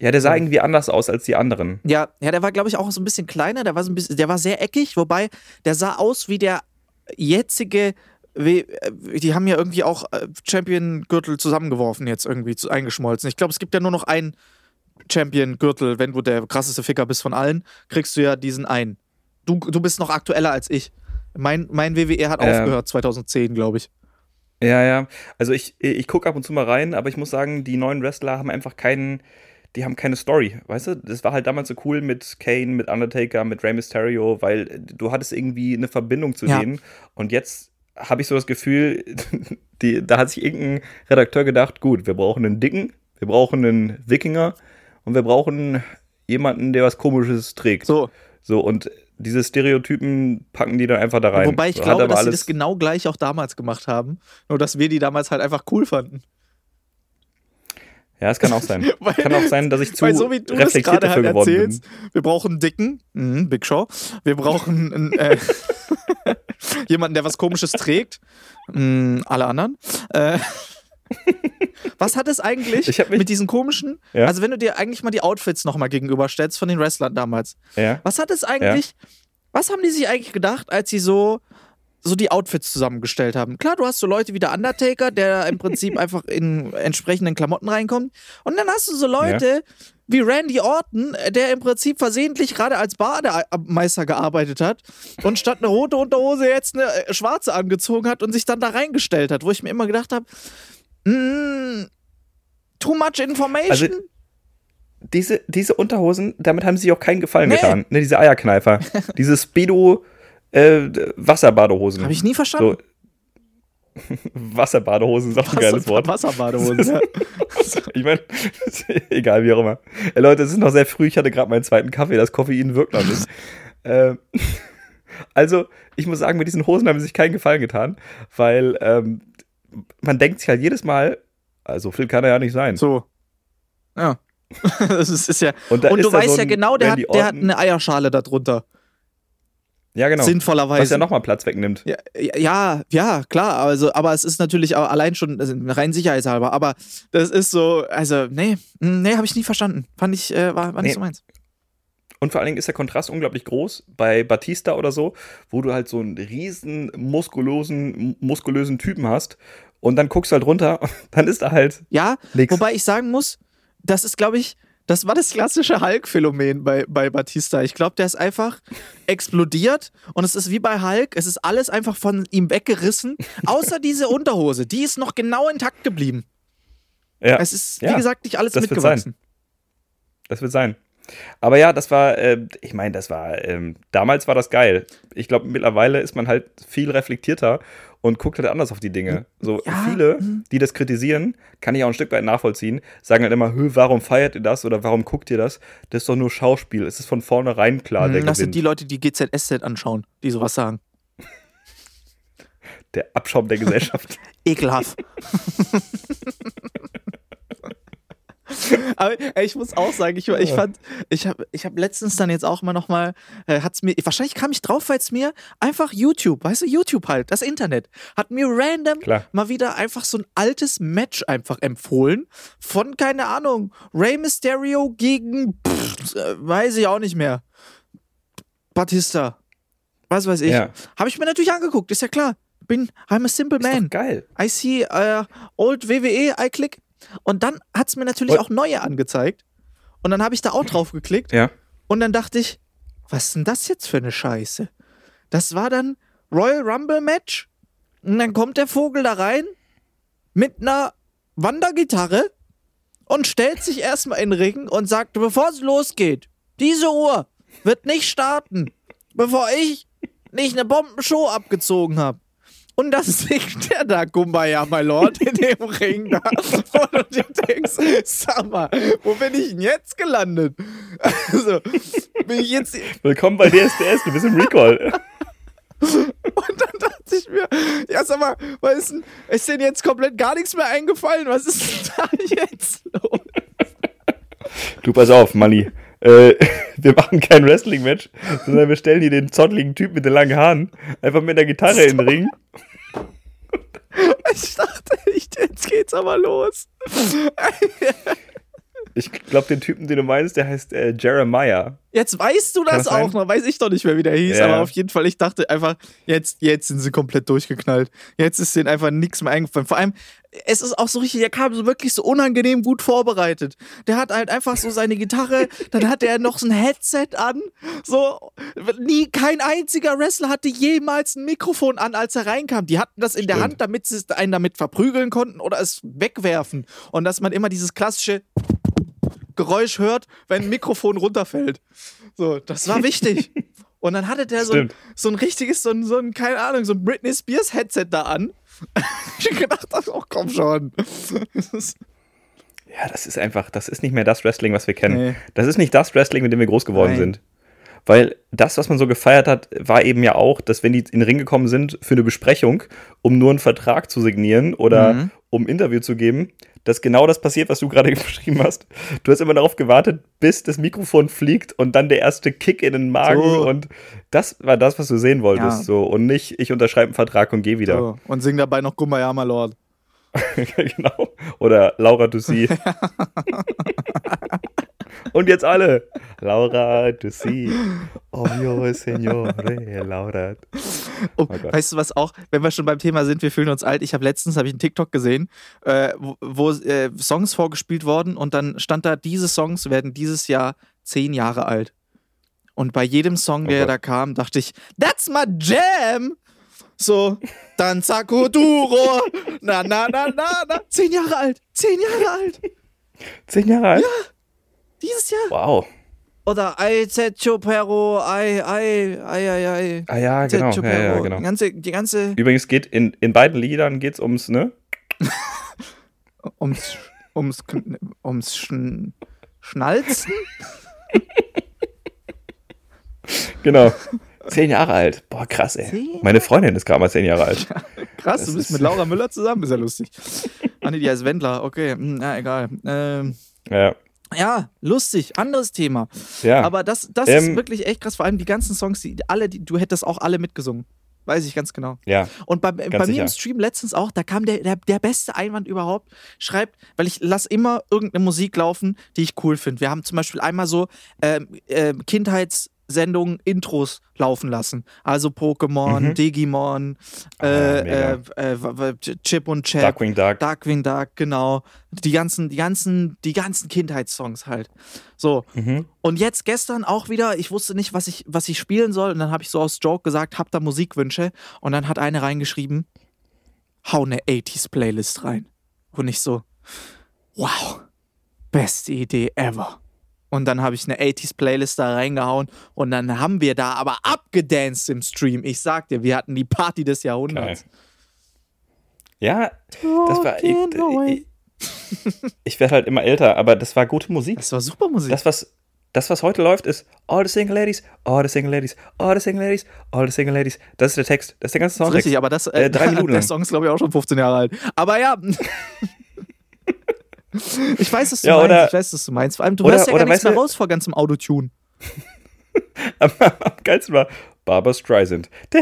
Ja, der sah irgendwie anders aus als die anderen. Ja, ja, der war, glaube ich, auch so ein bisschen kleiner, der war so ein bisschen, der war sehr eckig, wobei der sah aus wie der jetzige. äh, Die haben ja irgendwie auch äh, Champion-Gürtel zusammengeworfen, jetzt irgendwie zu- eingeschmolzen. Ich glaube, es gibt ja nur noch einen Champion-Gürtel. Wenn du der krasseste Ficker bist von allen, kriegst du ja diesen einen. Du, du bist noch aktueller als ich. Mein, mein WWE hat Ähm. aufgehört 2010, glaube ich. Ja, ja. Also ich, ich gucke ab und zu mal rein, aber ich muss sagen, die neuen Wrestler haben einfach keinen, die haben keine Story, weißt du? Das war halt damals so cool mit Kane, mit Undertaker, mit Rey Mysterio, weil du hattest irgendwie eine Verbindung zu Ja. denen. Und jetzt habe ich so das Gefühl, die, da hat sich irgendein Redakteur gedacht, gut, wir brauchen einen Dicken, wir brauchen einen Wikinger und wir brauchen jemanden, der was Komisches trägt. So, So, und diese Stereotypen packen die dann einfach da rein. wobei ich so, glaube, dass sie das genau gleich auch damals gemacht haben. Nur, dass wir die damals halt einfach cool fanden. Ja, es kann auch sein. Weil- kann auch sein, dass ich zu Weil so wie du reflektiert gerade dafür halt geworden erzählst, bin. wir brauchen einen Dicken, mhm, Big Show, wir brauchen einen, äh, jemanden, der was Komisches trägt, mhm, alle anderen. Äh, was hat es eigentlich mit diesen komischen, Ja. also wenn du dir eigentlich mal die Outfits nochmal gegenüberstellst von den Wrestlern damals, Ja. was hat es eigentlich, was haben die sich eigentlich gedacht, als sie so so die Outfits zusammengestellt haben. Klar, du hast so Leute wie der Undertaker, der im Prinzip einfach in entsprechenden Klamotten reinkommt. Und dann hast du so Leute wie Randy Orton, der im Prinzip versehentlich gerade als Bademeister gearbeitet hat und statt eine rote Unterhose jetzt eine äh, schwarze angezogen hat und sich dann da reingestellt hat, wo ich mir immer gedacht habe, mm, too much information. Also, Diese, diese Unterhosen, damit haben sie sich auch keinen Gefallen Nee. getan. Ne, diese Eierkneifer. diese Speedo äh, Wasserbadehosen. Habe ich nie verstanden. so. Wasserbadehosen ist auch ein geiles Wort. Wasserbadehosen. ja. Ich meine, egal, wie auch immer. Ey, Leute, es ist noch sehr früh. Ich hatte gerade meinen zweiten Kaffee. Das Koffein wirkt noch nicht. ähm, also, ich muss sagen, mit diesen Hosen haben sie sich keinen Gefallen getan, weil ähm, man denkt sich halt jedes Mal, also viel kann er ja nicht sein. So. Ja. Das ist, ist ja. Und, Und du weißt so ja genau, der hat, der hat eine Eierschale darunter. Ja, genau. Was Sinnvollerweise. ja nochmal Platz wegnimmt. Ja, ja, ja, klar, also, aber es ist natürlich auch allein schon also rein sicherheitshalber, aber das ist so, also, nee, mm, nee, habe ich nie verstanden. Fand ich, äh, war, war nicht Nee. so meins. Und vor allen Dingen ist der Kontrast unglaublich groß bei Batista oder so, wo du halt so einen riesen muskulösen, muskulösen Typen hast und dann guckst du halt runter, dann ist da halt Ja, nix. wobei ich sagen muss, das ist, glaube ich, das war das klassische Hulk-Phänomen bei, bei Batista. Ich glaube, der ist einfach explodiert und es ist wie bei Hulk, es ist alles einfach von ihm weggerissen, außer diese Unterhose, die ist noch genau intakt geblieben. ja, Es ist, wie Ja, gesagt, nicht alles das wird mitgewachsen. das wird sein. Aber ja, das war, äh, ich meine, das war, ähm, damals war das geil. Ich glaube, mittlerweile ist man halt viel reflektierter und guckt halt anders auf die Dinge. So Ja, viele, mhm. die das kritisieren, kann ich auch ein Stück weit nachvollziehen, sagen halt immer, warum feiert ihr das oder warum guckt ihr das? Das ist doch nur Schauspiel. Es ist von vornherein klar, der Mhm, das sind die Leute, die GZSZ anschauen, die sowas sagen. der Abschaum der Gesellschaft. Ekelhaft. Aber ey, ich muss auch sagen, ich, ich fand, ich habe ich hab letztens dann jetzt auch mal nochmal, äh, hat's mir, wahrscheinlich kam ich drauf, weil es mir einfach YouTube, weißt du, YouTube halt, das Internet, hat mir random Klar. mal wieder einfach so ein altes Match einfach empfohlen von, keine Ahnung, Rey Mysterio gegen, pff, äh, weiß ich auch nicht mehr, Batista, was weiß ich. Ja. Habe ich mir natürlich angeguckt, ist ja klar. Bin, I'm a simple man. geil. I see uh, old WWE, I click. Und dann hat es mir natürlich Und- auch neue angezeigt. Und dann habe ich da auch drauf geklickt. Ja. Und dann dachte ich, was ist denn das jetzt für eine Scheiße? Das war dann Royal Rumble Match. Und dann kommt der Vogel da rein mit einer Wandergitarre und stellt sich erstmal in den Ring und sagt, bevor es losgeht, diese Uhr wird nicht starten, bevor ich nicht eine Bombenshow abgezogen habe. Und dann singt der da Kumbaya, my Lord, in dem Ring da. Und du denkst, sag mal, wo bin ich denn jetzt gelandet? Also, bin ich jetzt. Willkommen bei DSDS, du bist im Recall. Und dann dachte ich mir, ja, sag mal, was ist denn, ist denn jetzt komplett gar nichts mehr eingefallen? Was ist denn da jetzt los? Du, pass auf, Manni. Äh, wir machen kein Wrestling-Match, sondern wir stellen hier den zottligen Typ mit den langen Haaren einfach mit der Gitarre in den Ring. Ich dachte jetzt geht's aber los. Ich glaube, den Typen, den du meinst, der heißt äh, Jeremiah. Jetzt weißt du das, das sein? auch noch, weiß ich doch nicht mehr, wie der hieß, Ja. aber auf jeden Fall, ich dachte einfach, jetzt, jetzt sind sie komplett durchgeknallt. Jetzt ist denen einfach nichts mehr eingefallen. Vor allem, es ist auch so richtig, der kam so wirklich so unangenehm gut vorbereitet. Der hat halt einfach so seine Gitarre, dann hatte er noch so ein Headset an. So, nie, kein einziger Wrestler hatte jemals ein Mikrofon an, als er reinkam. Die hatten das in der Stimmt. Hand, damit sie einen damit verprügeln konnten oder es wegwerfen. Und dass man immer dieses klassische Geräusch hört, wenn ein Mikrofon runterfällt. So, das war wichtig. Und dann hatte der so ein, so ein richtiges, so ein, so ein, keine Ahnung, so ein Britney Spears Headset da an. ich gedacht, ach komm schon. Ja, das ist einfach, das ist nicht mehr das Wrestling, was wir kennen. Nee. Das ist nicht das Wrestling, mit dem wir groß geworden Nein. sind. Weil das, was man so gefeiert hat, war eben ja auch, dass wenn die in den Ring gekommen sind für eine Besprechung, um nur einen Vertrag zu signieren oder Mhm. um ein Interview zu geben, dass genau das passiert, was du gerade beschrieben hast. Du hast immer darauf gewartet, bis das Mikrofon fliegt und dann der erste Kick in den Magen So. und das war das, was du sehen wolltest. Ja. So. Und nicht, ich unterschreibe einen Vertrag und gehe wieder. so. Und sing dabei noch Kumbaya, my Lord. genau. Oder Laura Dussi. Und jetzt alle. Laura Dussi. Oh mio signore, Laura. Oh, Gott. weißt du was auch, wenn wir schon beim Thema sind, wir fühlen uns alt. Ich habe letztens hab ich einen TikTok gesehen, äh, wo, wo äh, Songs vorgespielt wurden und dann stand da, diese Songs werden dieses Jahr zehn Jahre alt. Und bei jedem Song, Oh der Gott. da kam, dachte ich, that's my jam. So, dann Sakuduro. Na, na, na, na, na. Zehn Jahre alt. Zehn Jahre alt. Zehn Jahre alt? Dieses Jahr. Wow. oder Ai Zetcho Pero, Ai, Ai, Ai, Ai, Ai. Ah ja, genau. Ja, ja, genau. Die ganze, die ganze Übrigens geht in, in beiden Liedern geht's ums, ne? ums, ums, ums Schn Schnalzen? Genau. Zehn Jahre alt. Boah, krass, ey. Zehn? Meine Freundin ist gerade mal zehn Jahre alt. Krass, Das du bist ist- mit Laura Müller zusammen, ist ja lustig. Ah, nee, die heißt Wendler, okay, hm, na egal. Ähm, Ja. Ja, lustig, anderes Thema. Ja. Aber das, das Ähm, ist wirklich echt krass, vor allem die ganzen Songs, die alle, die, du hättest auch alle mitgesungen. Weiß ich ganz genau. ja. Und bei, bei mir im Stream letztens auch, da kam der, der, der beste Einwand überhaupt. Schreibt, weil ich lasse immer irgendeine Musik laufen, die ich cool finde. Wir haben zum Beispiel einmal so ähm, ähm, Kindheitssendungen, Intros laufen lassen. Also Pokémon, Mhm. Digimon, Ah, äh, äh, äh, w- Chip und Chap. Darkwing Duck. Darkwing Duck, genau. Die ganzen, die ganzen, die ganzen Kindheitssongs halt. So. Mhm. Und jetzt gestern auch wieder, ich wusste nicht, was ich, was ich spielen soll. Und dann habe ich so aus Joke gesagt, hab da Musikwünsche. Und dann hat eine reingeschrieben, hau eine 80s-Playlist rein. Und ich so, wow, beste Idee ever. Und dann habe ich eine 80s-Playlist da reingehauen und dann haben wir da aber abgedanced im Stream. Ich sag dir, wir hatten die Party des Geil. Jahrhunderts. Ja, das war. Ich, ich, ich werde halt immer älter, aber das war gute Musik. Das war super Musik. Das, was, das, was heute läuft, ist All the Single Ladies, All the Single Ladies, All the Single Ladies, All the Single Ladies. Das ist der Text. Das ist der ganze Songtext. richtig, aber das, äh, drei Minuten der lang. Song ist, glaube ich, auch schon 15 Jahre alt. Aber ja. ich weiß, was du Ja, meinst. oder- ich weiß, was du meinst. Vor allem, du oder- hörst ja gar nichts mehr raus vor ganzem Autotune. Am, am geilsten war Barbara Streisand.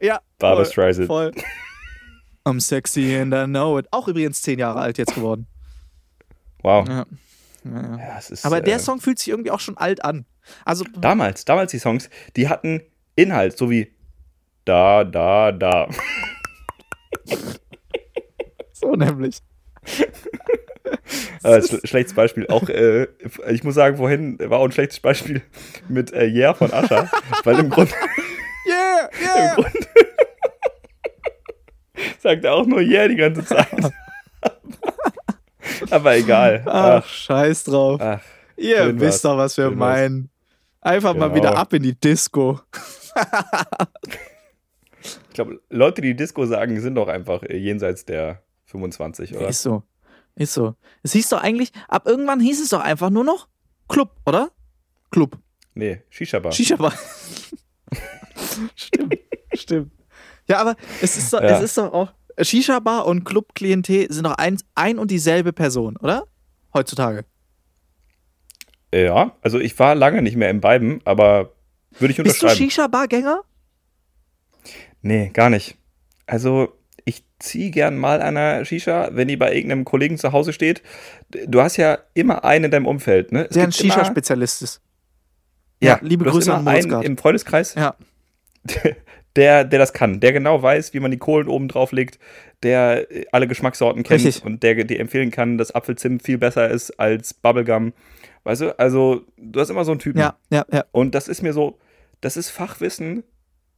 ja. Barbara Streisand. Voll. I'm sexy and I know it. Auch übrigens 10 Jahre alt jetzt geworden. Wow. Ja. Ja, ja. Ist, Aber der äh, Song fühlt sich irgendwie auch schon alt an. Also, Damals, damals die Songs, die hatten Inhalt, so wie da, da, da. So nämlich. Schl schlechtes Beispiel. Auch, äh, ich muss sagen, vorhin war auch ein schlechtes Beispiel mit äh, Yeah von Ascha. weil im Grunde, Yeah, im yeah. Grunde sagt er auch nur Yeah die ganze Zeit. Aber egal. Ach, Ach, scheiß drauf. ach. Ihr wisst doch, was wir meinen. Einfach mal Genau. wieder ab in die Disco. Ich glaube, Leute, die Disco sagen, sind doch einfach äh, jenseits der 25, oder? Ist so. Ist so. Es hieß doch eigentlich, ab irgendwann hieß es doch einfach nur noch Club, oder? Club. Nee, Shisha-Bar. Shisha-Bar. stimmt, stimmt. Ja, aber es ist, doch, Ja. es ist doch auch, Shisha-Bar und Club-Klientel sind doch ein, ein und dieselbe Person, oder? Heutzutage. Ja, also ich war lange nicht mehr im beiden, aber würde ich Bist du unterschreiben. Shisha-Bar-Gänger? Nee, gar nicht. Also, ich ziehe gern mal einer Shisha, wenn die bei irgendeinem Kollegen zu Hause steht. Du hast ja immer einen in deinem Umfeld, ne? Es Der ein Shisha-Spezialist ist. Ja, liebe du hast Grüße immer an einen im Freundeskreis, Ja. der, der das kann, der genau weiß, wie man die Kohlen oben drauf legt, der äh, alle Geschmackssorten kennt Richtig. und der dir empfehlen kann, dass Apfelzimt viel besser ist als Bubblegum. Weißt du, also du hast immer so einen Typen. Ja, ja, ja. Und das ist mir so, das ist Fachwissen,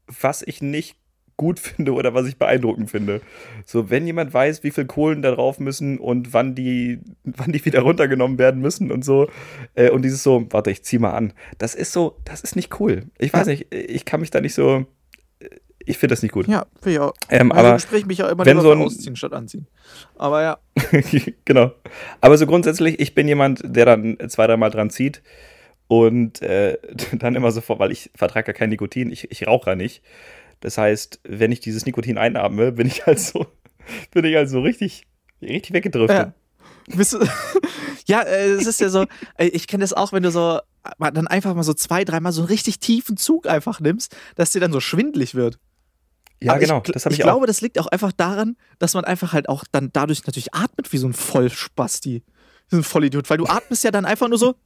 was ich nicht gut finde oder was ich beeindruckend finde. So, wenn jemand weiß, wie viel Kohlen da drauf müssen und wann die, wann die wieder runtergenommen werden müssen und so, äh, und dieses so, warte, ich zieh mal an. Das ist so, das ist nicht cool. Ich weiß nicht, ich kann mich da nicht so, ich finde das nicht gut. Ja, finde ich auch. Ähm, also aber Gespräch mich ja immer wenn so für ein- ausziehen statt anziehen. Aber ja. genau. Aber so grundsätzlich, ich bin jemand, der dann zwei, dreimal dran zieht und äh, dann immer sofort, weil ich vertrage ja kein Nikotin, ich, ich rauche ja nicht. Das heißt, wenn ich dieses Nikotin einatme, bin ich halt so, bin ich halt so richtig, richtig weggedriftet. Ja. Ja, äh, es ist ja so, äh, ich kenne das auch, wenn du so äh, dann einfach mal so zwei, dreimal so einen richtig tiefen Zug einfach nimmst, dass dir dann so schwindlig wird. Ja, Aber genau, ich, das habe ich, ich auch. glaube, das liegt auch einfach daran, dass man einfach halt auch dann dadurch natürlich atmet wie so ein Vollspasti. Wie so ein Vollidiot, weil du atmest ja dann einfach nur so.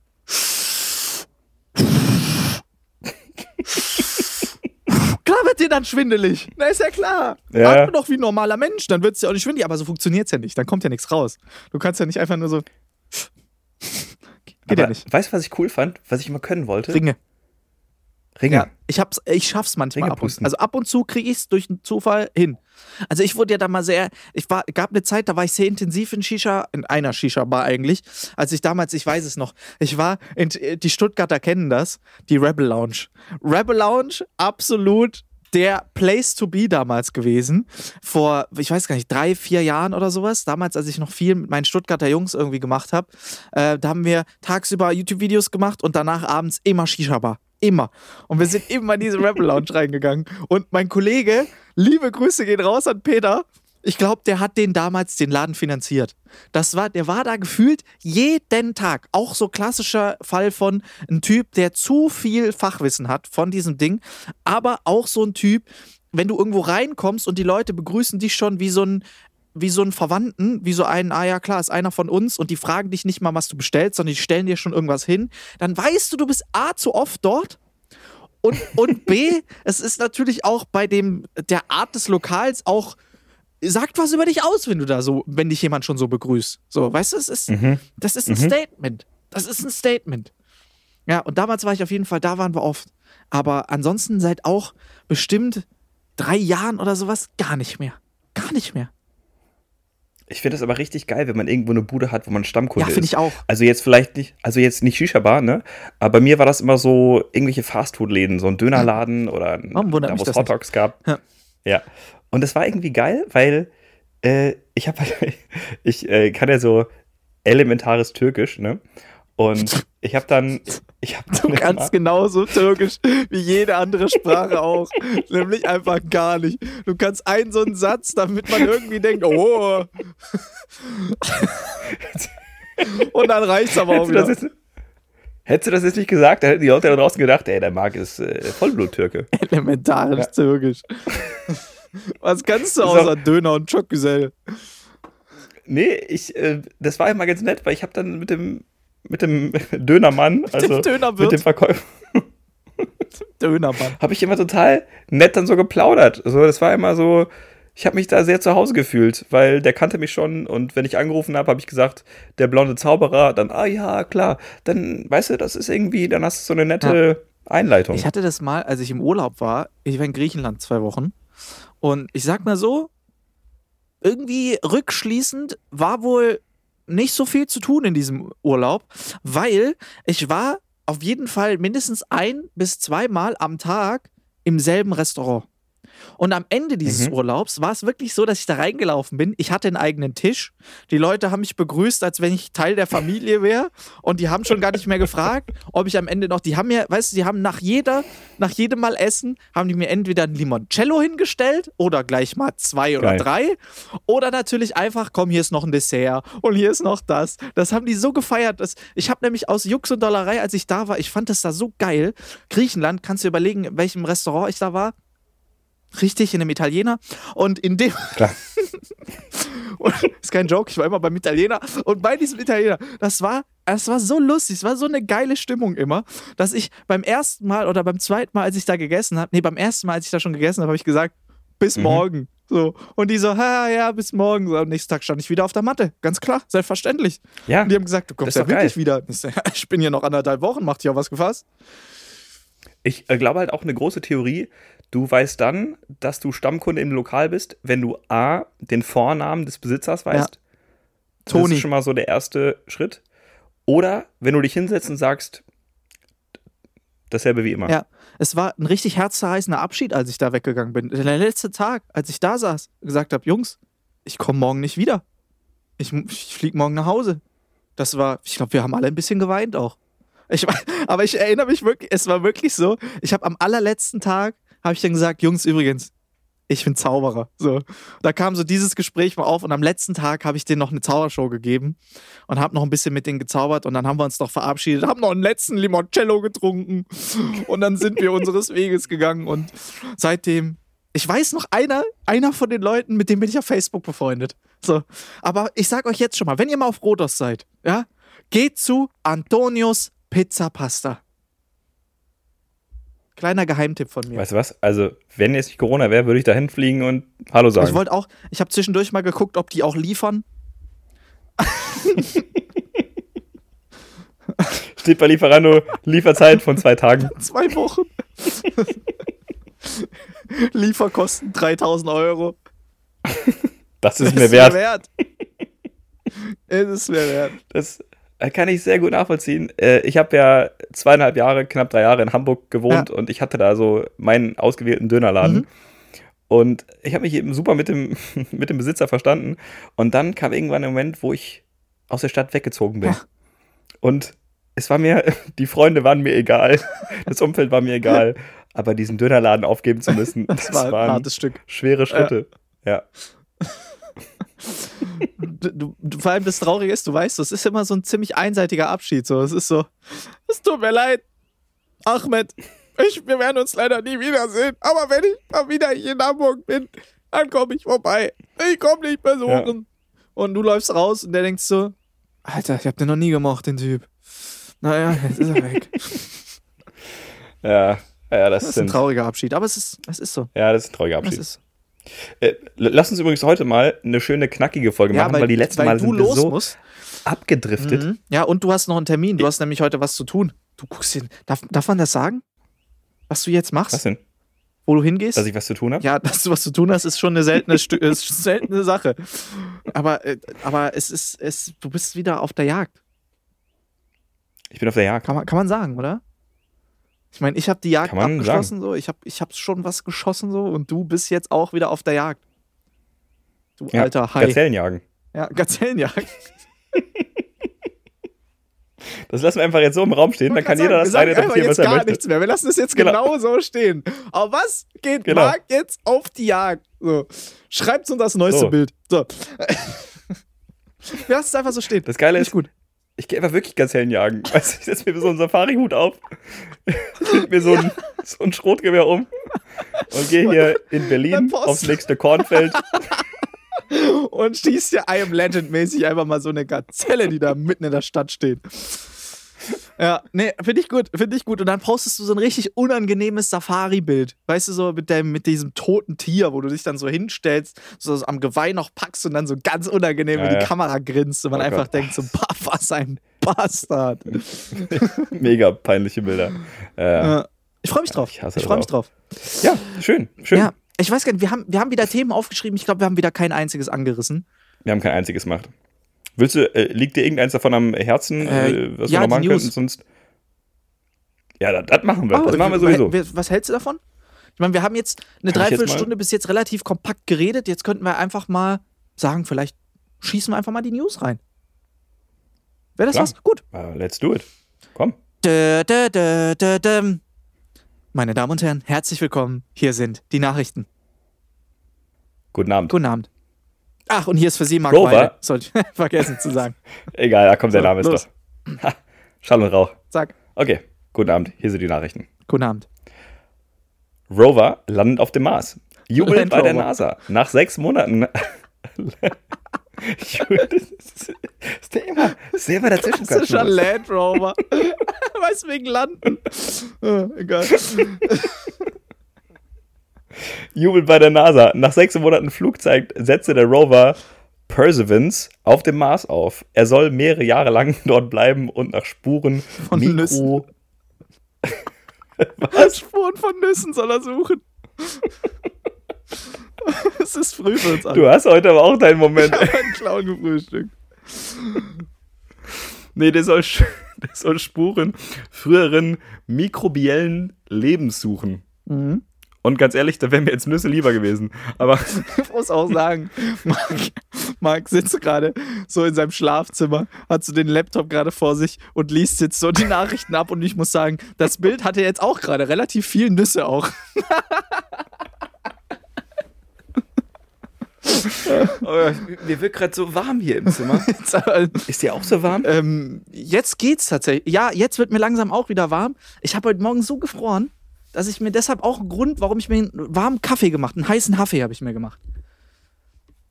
Klar wird dir dann schwindelig. Na, ist ja klar. Ja. Atme doch wie ein normaler Mensch, dann wird es ja auch nicht schwindelig. Aber so funktioniert es ja nicht. Dann kommt ja nichts raus. Du kannst ja nicht einfach nur so. Geht Aber ja nicht. Weißt du, was ich cool fand, was ich immer können wollte? Ringe. Ringe. Ja, ich, hab's, ich schaff's manchmal Ringe ab und. Also ab und zu kriege ich es durch einen Zufall hin. Also ich wurde ja da mal sehr, ich war, gab eine Zeit, da war ich sehr intensiv in Shisha, in einer Shisha-Bar eigentlich. Als ich damals, ich weiß es noch, ich war, in, die Stuttgarter kennen das, die Rebel Lounge. Rebel Lounge, absolut der Place to be damals gewesen. Vor, ich weiß gar nicht, drei, vier Jahren oder sowas. Damals, als ich noch viel mit meinen Stuttgarter Jungs irgendwie gemacht habe. Äh, da haben wir tagsüber YouTube-Videos gemacht und danach abends immer Shisha-Bar. Immer. Und wir sind immer in diese Rebel Lounge reingegangen. Und mein Kollege, liebe Grüße gehen raus an Peter. Ich glaube, der hat den damals den Laden finanziert. Das war, der war da gefühlt jeden Tag. Auch so klassischer Fall von ein Typ, der zu viel Fachwissen hat von diesem Ding. Aber auch so ein Typ, wenn du irgendwo reinkommst und die Leute begrüßen dich schon wie so ein, wie so einen Verwandten, wie so einen, ah ja klar, ist einer von uns und die fragen dich nicht mal, was du bestellst, sondern die stellen dir schon irgendwas hin, dann weißt du, du bist A zu oft dort und, und B, es ist natürlich auch bei dem, der Art des Lokals auch, sagt was über dich aus, wenn du da so, wenn dich jemand schon so begrüßt. So, weißt du, es ist, Mhm. das ist ein Statement. Das ist ein Statement. Ja, und damals war ich auf jeden Fall, da waren wir oft. Aber ansonsten seit auch bestimmt drei Jahren oder sowas gar nicht mehr. Gar nicht mehr. Ich finde das aber richtig geil, wenn man irgendwo eine Bude hat, wo man Stammkunde Ja, ist. finde ich auch. Also jetzt vielleicht nicht, also jetzt nicht Shisha-Bar, ne? Aber bei mir war das immer so irgendwelche Fastfood-Läden, so ein Dönerladen oder ein, da, wo es Hot Dogs gab. Ja. Ja. Und das war irgendwie geil, weil äh, ich habe ich äh, kann ja so elementares Türkisch, ne? Und ich habe dann, ich habe Du kannst genauso Türkisch wie jede andere Sprache auch. Nämlich einfach gar nicht. Du kannst einen so einen Satz, damit man irgendwie denkt, oh. Und dann reicht's aber auch Hättest du, das wieder. jetzt, hättest du das jetzt nicht gesagt, dann hätten die Leute da draußen gedacht, ey, der Marc ist äh, Vollblut-Türke. Elementarisch Türkisch. Was kannst du So. außer Döner und Çökgüzel? Nee, ich, äh, das war immer ganz nett, weil ich habe dann mit dem, mit dem Dönermann, also Dönerwirt. mit dem Verkäufer, Dönermann. habe ich immer total nett dann so geplaudert. Also das war immer so, ich habe mich da sehr zu Hause gefühlt, weil der kannte mich schon und wenn ich angerufen habe, habe ich gesagt, der blonde Zauberer, dann, ah ja, klar, dann, weißt du, das ist irgendwie, dann hast du so eine nette Einleitung. Ich hatte das mal, als ich im Urlaub war. Ich war in Griechenland zwei Wochen. Und ich sag mal so, irgendwie rückschließend war wohl nicht so viel zu tun in diesem Urlaub, weil ich war auf jeden Fall mindestens ein bis zweimal am Tag im selben Restaurant. Und am Ende dieses Mhm. Urlaubs war es wirklich so, dass ich da reingelaufen bin. Ich hatte einen eigenen Tisch. Die Leute haben mich begrüßt, als wenn ich Teil der Familie wäre. Und die haben schon gar nicht mehr gefragt, ob ich am Ende noch. Die haben mir, weißt du, die haben nach jeder, nach jedem Mal Essen, haben die mir entweder ein Limoncello hingestellt oder gleich mal zwei oder Geil. drei. Oder natürlich einfach, komm, hier ist noch ein Dessert und hier ist noch das. Das haben die so gefeiert. Dass, ich habe nämlich aus Jux und Dollerei, als ich da war, ich fand das da so geil. Griechenland, kannst du überlegen, in welchem Restaurant ich da war? Richtig, in einem Italiener. Und in dem. Klar. und, ist kein Joke, ich war immer beim Italiener. Und bei diesem Italiener, das war, das war so lustig, es war so eine geile Stimmung immer, dass ich beim ersten Mal oder beim zweiten Mal, als ich da gegessen habe, nee, beim ersten Mal, als ich da schon gegessen habe, habe ich gesagt, bis Mhm. morgen. So. Und die so, ha, ja, bis morgen. So, am nächsten Tag stand ich wieder auf der Matte. Ganz klar, selbstverständlich. Ja, Und die haben gesagt, du kommst ja wirklich geil. wieder. Ich, so, ja, ich bin hier noch anderthalb Wochen, macht dich auf was gefasst. ich äh, glaube halt auch eine große Theorie, du weißt dann, dass du Stammkunde im Lokal bist, wenn du A, den Vornamen des Besitzers weißt. Das Toni. ist schon mal so der erste Schritt. Oder wenn du dich hinsetzt und sagst, dasselbe wie immer. Ja, es war ein richtig herzzerreißender Abschied, als ich da weggegangen bin. Der letzte Tag, als ich da saß, gesagt habe, Jungs, ich komme morgen nicht wieder. Ich, ich fliege morgen nach Hause. Das war, ich glaube, wir haben alle ein bisschen geweint auch. Ich, aber ich erinnere mich wirklich, es war wirklich so, ich habe am allerletzten Tag, habe ich dann gesagt, Jungs, übrigens, ich bin Zauberer. So, da kam so dieses Gespräch mal auf und am letzten Tag habe ich denen noch eine Zaubershow gegeben und habe noch ein bisschen mit denen gezaubert und dann haben wir uns noch verabschiedet, haben noch einen letzten Limoncello getrunken und dann sind wir unseres Weges gegangen und seitdem, ich weiß noch einer, einer von den Leuten, mit dem bin ich auf Facebook befreundet. So, aber ich sag euch jetzt schon mal, wenn ihr mal auf Rodos seid, ja, geht zu Antonios Pizza Pasta. Kleiner Geheimtipp von mir. Weißt du was? Also, wenn jetzt nicht Corona wäre, würde ich da hinfliegen und Hallo sagen. Ich wollte auch, ich habe zwischendurch mal geguckt, ob die auch liefern. Steht bei Lieferando Lieferzeit von zwei Tagen. Zwei Wochen. Lieferkosten 3000 Euro. Das ist Es mir wert. wert. es ist mir wert. Das kann ich sehr gut nachvollziehen. Äh, Ich habe ja zweieinhalb Jahre, knapp drei Jahre in Hamburg gewohnt und ich hatte da so meinen ausgewählten Dönerladen. Mhm. Und ich habe mich eben super mit dem, mit dem Besitzer verstanden. Und dann kam irgendwann ein Moment, wo ich aus der Stadt weggezogen bin. Ja. Und es war mir, die Freunde waren mir egal, das Umfeld war mir egal. Aber diesen Dönerladen aufgeben zu müssen, Das, war ein waren hartes Stück. schwere Schritte. Ja. Du, du, du- vor allem das Traurige ist, du weißt, das ist immer so ein ziemlich einseitiger Abschied. So, es ist so, es tut mir leid, Ahmed, ich, wir werden uns leider nie wiedersehen. Aber wenn ich mal wieder hier in Hamburg bin, dann komme ich vorbei. Ich komme nicht besuchen. Und du läufst raus und der denkt so, Alter, ich hab den noch nie gemocht, den Typ. Naja, jetzt ist er weg. Ja, ja, das, Das ist ein trauriger Abschied, aber es ist, es ist so. ja, das ist ein trauriger Es Abschied. ist, Äh, lass uns übrigens heute mal eine schöne, knackige Folge machen, weil, die letzten weil Mal sind wir so musst. abgedriftet. Mhm. Ja, und du hast noch einen Termin. Du hast nämlich heute was zu tun. Du guckst hin. Darf, darf man das sagen? Was du jetzt machst? Was denn? Wo du hingehst? Dass ich was zu tun habe? ja, dass du was zu tun hast, ist schon eine seltene, seltene Sache. Aber, äh, aber es ist, es, du bist wieder auf der Jagd. Ich bin auf der Jagd. Kann man, kann man sagen, oder? Ich meine, ich habe die Jagd Kann abgeschlossen, so. Ich habe ich hab schon was geschossen, so. Und du bist jetzt auch wieder auf der Jagd. Du Ja, alter Hai. Gazellen jagen. Ja, Gazellenjagd. Das lassen wir einfach jetzt so im Raum stehen, dann kann jeder das sagen interpretieren, was er gar möchte. nichts mehr. Wir lassen es jetzt Genau. genau, so stehen. Aber was geht Genau. Marc jetzt auf die Jagd? So. Schreibt uns das neueste So. Bild. So. Wir lassen es einfach so stehen. Das Geile Nicht ist, gut. Ich gehe einfach wirklich Gazellen jagen. Weißt ich setze mir so einen Safari-Hut auf, leg mir so ein, so ein Schrotgewehr um und gehe hier in Berlin aufs nächste Kornfeld. Und schießt ja I am Legend mäßig einfach mal so eine Gazelle, die da mitten in der Stadt steht. Ja, nee, finde ich gut, finde ich gut. Und dann postest du so ein richtig unangenehmes Safari-Bild. Weißt du, so mit, dem, mit diesem toten Tier, wo du dich dann so hinstellst, so am Geweih noch packst und dann so ganz unangenehm Ja, in die ja. Kamera grinst und man Oh einfach Gott. denkt so, "Bah, was ein Bastard. Mega peinliche Bilder. Äh, Ja. Ich freue mich drauf. Ich Ich, freue mich drauf. ja, schön, schön. Ja, ich weiß gar nicht, wir haben, wir haben wieder Themen aufgeschrieben. Ich glaube, wir haben wieder kein einziges angerissen. Wir haben kein einziges gemacht. Willst du, äh, liegt dir irgendeins davon am Herzen, Äh, äh, was ja, wir noch machen könnten? Sonst. Ja, das, das machen wir. Oh, das machen wir sowieso. Was hältst du davon? Ich meine, wir haben jetzt eine jetzt Dreiviertelstunde bis jetzt relativ kompakt geredet. Jetzt könnten wir einfach mal sagen, vielleicht schießen wir einfach mal die News rein. Wäre das Klar. was? Gut. Uh, let's do it. Komm. Dö, dö, dö, dö, düm. Meine Damen und Herren, herzlich willkommen. Hier sind die Nachrichten. Guten Abend. Guten Abend. Ach, und hier ist für Sie Marc Rover. Weide. Sollte ich vergessen zu sagen. Egal, da kommt der So, Name ist los. doch. Ha, Schall und Rauch. Sag, Okay, guten Abend. Hier sind die Nachrichten. guten Abend. Rover landet auf dem Mars. Jubel Land bei der. NASA. Nach sechs Monaten. Jubel, das ist, ist der immer, ist der immer dazwischen. Klassischer Land Rover. weißt du, wegen Landen. Ah, egal. Jubel bei der NASA. Nach sechs Monaten Flugzeit setzte der Rover Perseverance auf dem Mars auf. Er soll mehrere Jahre lang dort bleiben und nach Spuren Von Mikro. Was? Spuren von Nüssen soll er suchen. es ist früh für uns alle. Du hast heute aber auch deinen Moment. Ich habe einen Clown gefrühstückt. Nee, der soll, der soll Spuren früheren mikrobiellen Lebens suchen. Mhm. Und ganz ehrlich, da wären mir jetzt Nüsse lieber gewesen. Aber Ich muss auch sagen, Marc, Marc sitzt gerade so in seinem Schlafzimmer, hat so den Laptop gerade vor sich und liest jetzt so die Nachrichten ab. Und ich muss sagen, das Bild hatte jetzt auch gerade relativ viel Nüsse auch. oh, mir wird gerade so warm hier im Zimmer. Ist dir auch so warm? ähm, jetzt geht's tatsächlich. Ja, jetzt wird mir langsam auch wieder warm. Ich habe heute Morgen so gefroren, dass ich mir deshalb auch einen Grund, warum ich mir einen warmen Kaffee gemacht, einen heißen Kaffee habe ich mir gemacht.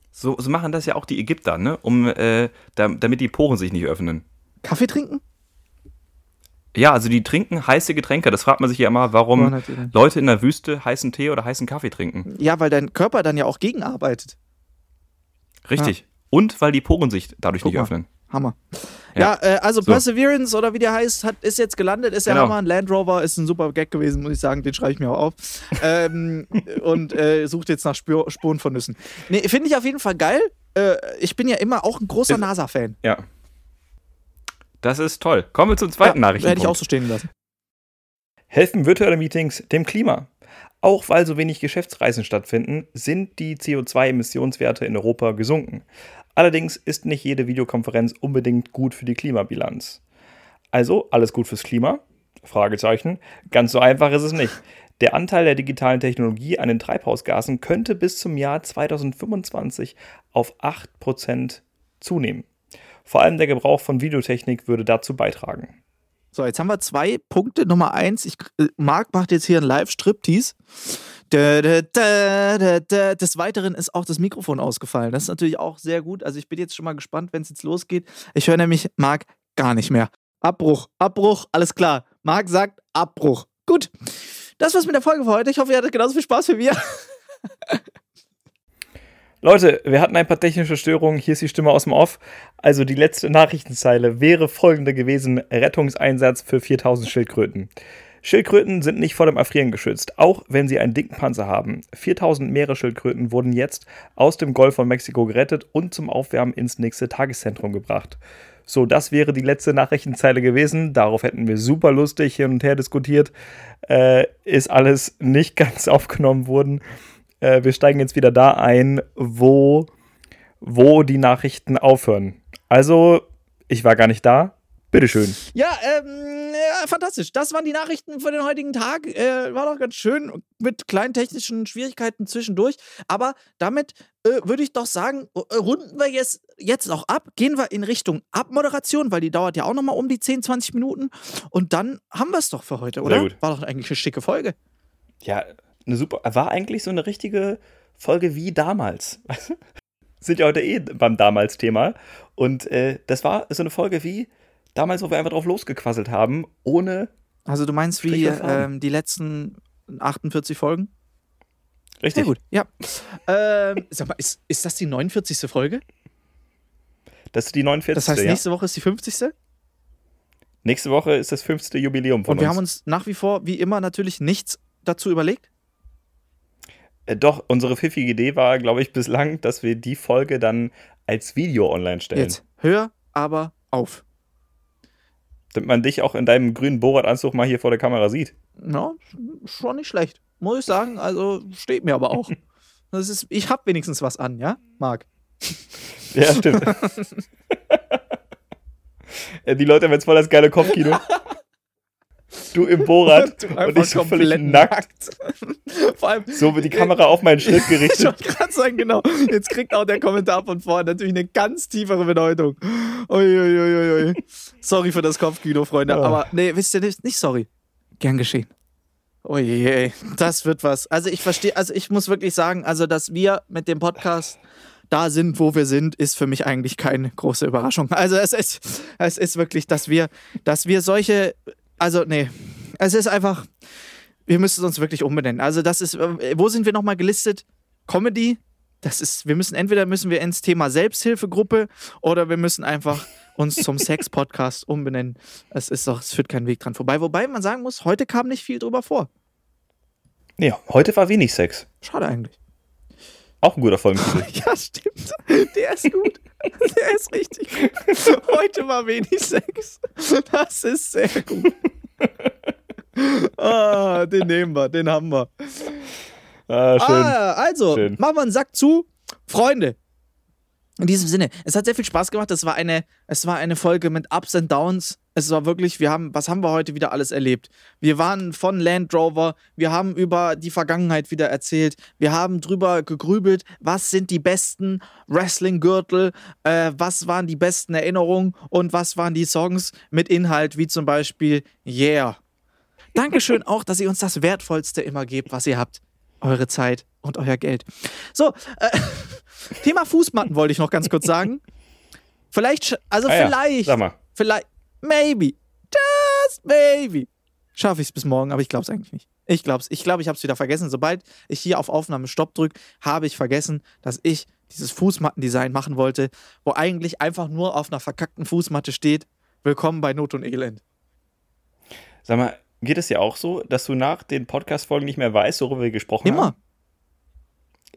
So, so machen das ja auch die Ägypter, ne? Um, äh, da, damit die Poren sich nicht öffnen. Kaffee trinken? Ja, also die trinken heiße Getränke. Das fragt man sich ja immer, warum? Leute in der Wüste heißen Tee oder heißen Kaffee trinken. Ja, weil dein Körper dann ja auch gegenarbeitet. Richtig. Und weil die Poren sich dadurch Guck nicht mal. öffnen. Hammer. Ja, Ja. äh, also So. Perseverance oder wie der heißt, hat, ist jetzt gelandet, ist der Genau. Hammer. Ein Land Rover ist ein super Gag gewesen, muss ich sagen. Den schreibe ich mir auch auf. ähm, und äh, sucht jetzt nach Spür Spuren von Nüssen. Nee, finde ich auf jeden Fall geil. Äh, ich bin ja immer auch ein großer NASA-Fan. Ja. Das ist toll. Kommen wir zum zweiten ja, Nachrichten. Hätte ich auch so stehen lassen. Helfen virtuelle Meetings dem Klima? Auch weil so wenig Geschäftsreisen stattfinden, sind die CO2-Emissionswerte in Europa gesunken. Allerdings ist nicht jede Videokonferenz unbedingt gut für die Klimabilanz. Also alles gut fürs Klima? Fragezeichen. Ganz so einfach ist es nicht. Der Anteil der digitalen Technologie an den Treibhausgasen könnte bis zum Jahr 2025 auf 8% zunehmen. Vor allem der Gebrauch von Videotechnik würde dazu beitragen. So, jetzt haben wir zwei Punkte. Nummer eins, ich, äh, Marc macht jetzt hier einen Live-Striptease. Des Weiteren ist auch das Mikrofon ausgefallen. Das ist natürlich auch sehr gut. Also ich bin jetzt schon mal gespannt, wenn es jetzt losgeht. Ich höre nämlich Marc gar nicht mehr. Abbruch, Abbruch, alles klar. Marc sagt Abbruch. Gut. Das war's mit der Folge für heute. Ich hoffe, ihr hattet genauso viel Spaß wie wir. Leute, wir hatten ein paar technische Störungen. Hier ist die Stimme aus dem Off. Also die letzte Nachrichtenzeile wäre folgende gewesen: Rettungseinsatz für 4000 Schildkröten. Schildkröten sind nicht vor dem Erfrieren geschützt, auch wenn sie einen dicken Panzer haben. 4000 Meeresschildkröten wurden jetzt aus dem Golf von Mexiko gerettet und zum Aufwärmen ins nächste Tageszentrum gebracht. So, das wäre die letzte Nachrichtenzeile gewesen. Darauf hätten wir super lustig hin und her diskutiert. Äh, ist alles nicht ganz aufgenommen worden. Äh, wir steigen jetzt wieder da ein, wo, wo die Nachrichten aufhören. Also, ich war gar nicht da. Bitteschön. Ja, ähm, ja, fantastisch. Das waren die Nachrichten für den heutigen Tag. Äh, war doch ganz schön mit kleinen technischen Schwierigkeiten zwischendurch. Aber damit äh, würde ich doch sagen, äh, runden wir jetzt, jetzt auch ab. Gehen wir in Richtung Abmoderation, weil die dauert ja auch nochmal um die 10, 20 Minuten. Und dann haben wir es doch für heute, oder? gut. War doch eigentlich eine schicke Folge. Ja, eine super. War eigentlich so eine richtige Folge wie damals. Sind ja heute eh beim Damals-Thema. Und äh, das war so eine Folge wie damals, wo wir einfach drauf losgequasselt haben, ohne. Also du meinst wie ähm, die letzten 48 Folgen? Richtig. Sehr gut, ja. ähm, sag mal, ist, ist das die 49. Folge? Das ist die 49. Das heißt, ja. nächste Woche ist die 50. Nächste Woche ist das fünfte Jubiläum von Und wir uns. haben uns nach wie vor, wie immer, natürlich nichts dazu überlegt. Äh, doch, unsere pfiffige Idee war, glaube ich, bislang, dass wir die Folge dann als Video online stellen. Jetzt hör aber auf. Damit man dich auch in deinem grünen Bohrradanzug mal hier vor der Kamera sieht. Ja, schon nicht schlecht. Muss ich sagen, also steht mir aber auch. Das ist, ich hab wenigstens was an, ja, Marc? Ja, stimmt. Äh, die Leute haben jetzt voll das geile Kopfkino. Du im Bohrrad und ich so völlig nackt. Vor allem, So wird die Kamera auf meinen Schritt ich gerichtet. wollte gerade sagen, genau. Jetzt kriegt auch der Kommentar von vorne natürlich eine ganz tiefere Bedeutung. Uiuiuiui. Sorry für das Kopfkino, Freunde. Ja. Aber nee, wisst ihr nicht, nicht sorry. Gern geschehen. Oje, das wird was. Also ich verstehe, also ich muss wirklich sagen, also dass wir mit dem Podcast da sind, wo wir sind, ist für mich eigentlich keine große Überraschung. Also es ist, es ist wirklich, dass wir, dass wir solche, also nee, es ist einfach, wir müssen es uns wirklich umbenennen. Also das ist, äh, wo sind wir nochmal gelistet? Comedy. Das ist, wir müssen entweder müssen wir ins Thema Selbsthilfegruppe oder wir müssen einfach uns zum Sex-Podcast umbenennen. Es ist doch, es führt kein Weg dran vorbei. Wobei man sagen muss, heute kam nicht viel drüber vor. Nee, heute war wenig Sex. Schade eigentlich. Auch ein guter Folgentitel. Ja, stimmt. Der ist gut. Der ist richtig gut. Heute war wenig Sex. Das ist sehr gut. Ah, den nehmen wir, den haben wir. ah, schön. Ah, also, Schön. machen wir einen Sack zu. Freunde, in diesem Sinne, es hat sehr viel Spaß gemacht. Es war eine, es war eine Folge mit Ups und Downs. Es war wirklich, wir haben, was haben wir heute wieder alles erlebt? Wir waren von Land Rover, wir haben über die Vergangenheit wieder erzählt, wir haben drüber gegrübelt, was sind die besten Wrestling-Gürtel, äh, was waren die besten Erinnerungen und was waren die Songs mit Inhalt, wie zum Beispiel Yeah. Dankeschön auch, dass ihr uns das Wertvollste immer gebt, was ihr habt. Eure Zeit und euer Geld. So, äh, Thema Fußmatten wollte ich noch ganz kurz sagen. Vielleicht, also Ah ja, vielleicht, Sag mal. vielleicht, maybe, just maybe, schaffe ich es bis morgen, aber ich glaube es eigentlich nicht. Ich glaube es. Ich glaube, ich habe es wieder vergessen. Sobald ich hier auf Aufnahme Stopp drücke, habe ich vergessen, dass ich dieses Fußmattendesign machen wollte, wo eigentlich einfach nur auf einer verkackten Fußmatte steht, willkommen bei Not und Elend. Sag mal, geht es dir auch so, dass du nach den Podcast-Folgen nicht mehr weißt, worüber wir gesprochen haben? Immer,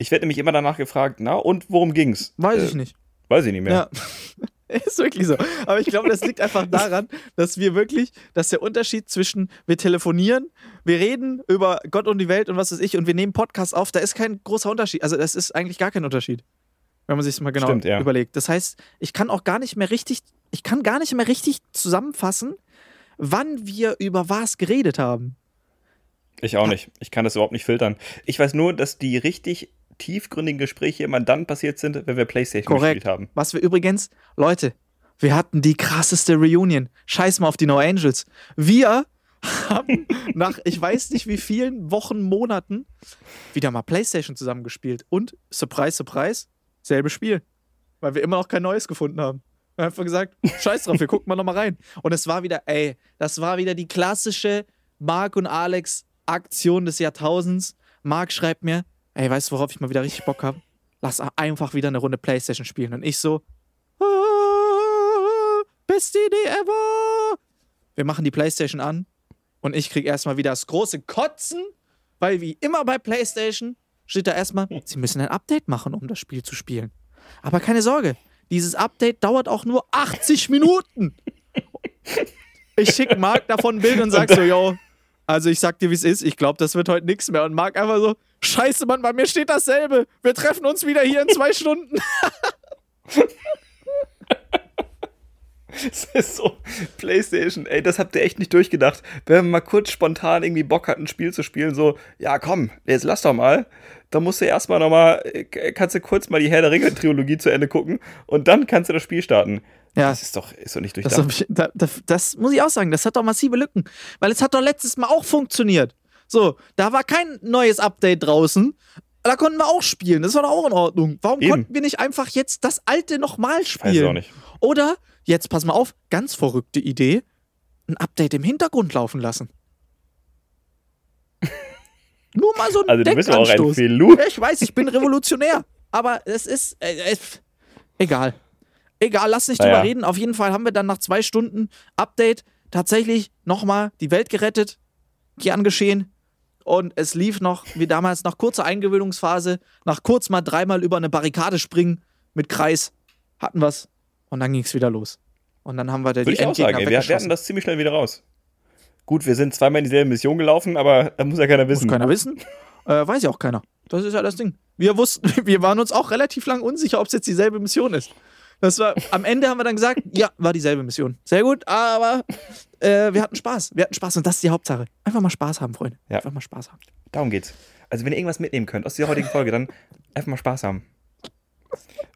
Ich werde nämlich immer danach gefragt, na, und worum ging's? weiß Äh, ich nicht. Weiß ich nicht mehr. Ja. Ist wirklich so. Aber ich glaube, das liegt einfach daran, dass wir wirklich, dass der Unterschied zwischen wir telefonieren, wir reden über Gott und die Welt und was weiß ich und wir nehmen Podcasts auf, da ist kein großer Unterschied. Also das ist eigentlich gar kein Unterschied, wenn man sich das mal genau Stimmt, ja. überlegt. Das heißt, ich kann auch gar nicht mehr richtig, ich kann gar nicht mehr richtig zusammenfassen, wann wir über was geredet haben. Ich auch nicht. Ich kann das überhaupt nicht filtern. Ich weiß nur, dass die richtig tiefgründigen Gespräche immer dann passiert sind, wenn wir Playstation Korrekt. gespielt haben. Was wir übrigens, Leute, wir hatten die krasseste Reunion. Scheiß mal auf die No Angels. Wir haben nach ich weiß nicht wie vielen Wochen, Monaten wieder mal PlayStation zusammengespielt. Und, surprise, surprise, selbe Spiel. Weil wir immer noch kein neues gefunden haben. Wir haben einfach gesagt, scheiß drauf, wir gucken mal nochmal rein. Und es war wieder, ey, das war wieder die klassische Marc und Alex Aktion des Jahrtausends. Marc schreibt mir, ey, weißt du, worauf ich mal wieder richtig Bock habe? Lass einfach wieder eine Runde Playstation spielen. Und ich so, ah, beste Idee ever. Wir machen die Playstation an und ich krieg erstmal wieder das große Kotzen, weil wie immer bei Playstation steht da erstmal, sie müssen ein Update machen, um das Spiel zu spielen. Aber keine Sorge, dieses Update dauert auch nur 80 Minuten. Ich schick Marc davon ein Bild und sag so, yo, also ich sag dir, wie es ist, ich glaube, das wird heute nichts mehr. Und Marc einfach so, scheiße, Mann, bei mir steht dasselbe. Wir treffen uns wieder hier in zwei Stunden. Das ist so, Playstation, ey, das habt ihr echt nicht durchgedacht. Wenn man mal kurz spontan irgendwie Bock hat, ein Spiel zu spielen, so, ja komm, jetzt lass doch mal. Dann musst du erstmal nochmal, kannst du kurz mal die Herr der Ringe-Trilogie zu Ende gucken und dann kannst du das Spiel starten. Ja, Das ist doch, ist doch nicht das, durchdacht. hab ich, da, da, das muss ich auch sagen, das hat doch massive Lücken. Weil es hat doch letztes Mal auch funktioniert. So, da war kein neues Update draußen. Da konnten wir auch spielen. Das war doch auch in Ordnung. Warum Eben. konnten wir nicht einfach jetzt das alte nochmal spielen? Weiß ich auch nicht. Oder, jetzt pass mal auf, ganz verrückte Idee, ein Update im Hintergrund laufen lassen. Nur mal so ein Also du bist auch ein. Ja, ich weiß, ich bin revolutionär. Aber es ist. Äh, äh, egal. Egal, lass nicht Naja. drüber reden. Auf jeden Fall haben wir dann nach zwei Stunden Update tatsächlich nochmal die Welt gerettet. Gern geschehen. Und es lief noch, wie damals, nach kurzer Eingewöhnungsphase, nach kurz mal dreimal über eine Barrikade springen mit Kreis, hatten wir's. Und dann ging's wieder los. Und dann haben wir da Würde die ich auch sagen, ey, wir, hatten das ziemlich schnell wieder raus. Gut, wir sind zweimal in dieselbe Mission gelaufen, aber da muss ja keiner Muss wissen. keiner wissen. Äh, weiß ja auch keiner. Das ist ja das Ding. Wir wussten, wir waren uns auch relativ lang unsicher, ob es jetzt dieselbe Mission ist. Das war, am Ende haben wir dann gesagt, ja, war dieselbe Mission. Sehr gut, aber äh, wir hatten Spaß. Wir hatten Spaß und das ist die Hauptsache. Einfach mal Spaß haben, Freunde. Ja. Einfach mal Spaß haben. Darum geht's. Also, wenn ihr irgendwas mitnehmen könnt aus dieser heutigen Folge, dann einfach mal Spaß haben.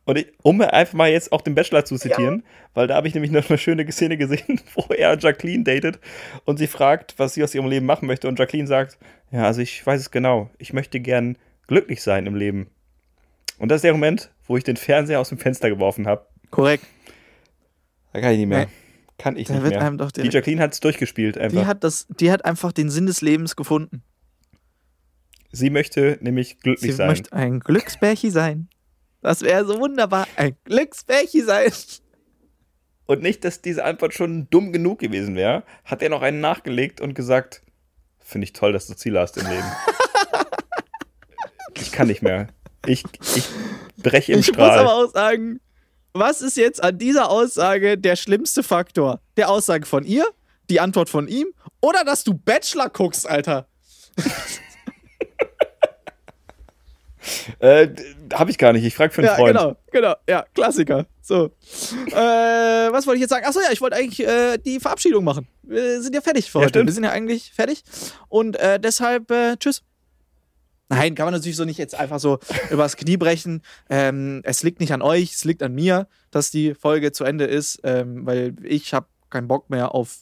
Und ich, um einfach mal jetzt auch den Bachelor zu zitieren, weil da habe ich nämlich noch eine schöne Szene gesehen, wo er Jacqueline datet und sie fragt, was sie aus ihrem Leben machen möchte. Und Jacqueline sagt: Ja, also ich weiß es genau. Ich möchte gern glücklich sein im Leben. Und das ist der Moment, wo ich den Fernseher aus dem Fenster geworfen habe. Korrekt. Da kann ich nicht mehr. Nee. Kann ich Da nicht wird mehr. einem doch Die Jacqueline hat es durchgespielt einfach. Die hat, das, die hat einfach den Sinn des Lebens gefunden. sie möchte nämlich glücklich Sie sein. möchte ein Glücksbärchi sein. Das wäre so wunderbar. Ein Glücksbärchi sein. Und nicht, dass diese Antwort schon dumm genug gewesen wäre, hat er noch einen nachgelegt und gesagt, finde ich toll, dass du Ziele hast im Leben. ich kann nicht mehr. Ich, ich breche im Ich muss Strahl. aber auch sagen, was ist jetzt an dieser Aussage der schlimmste Faktor? Der Aussage von ihr, die Antwort von ihm oder dass du Bachelor guckst, Alter? Äh, Habe ich gar nicht. Ich frage für einen Ja, Freund. genau, genau. Ja, Klassiker. So. äh, was wollte ich jetzt sagen? Achso, ja, ich wollte eigentlich äh, die Verabschiedung machen. Wir sind ja fertig für Ja, heute. stimmt. Wir sind ja eigentlich fertig. Und äh, deshalb, äh, tschüss. Nein, kann man natürlich so nicht jetzt einfach so übers Knie brechen. Ähm, es liegt nicht an euch, es liegt an mir, dass die Folge zu Ende ist, ähm, weil ich habe keinen Bock mehr auf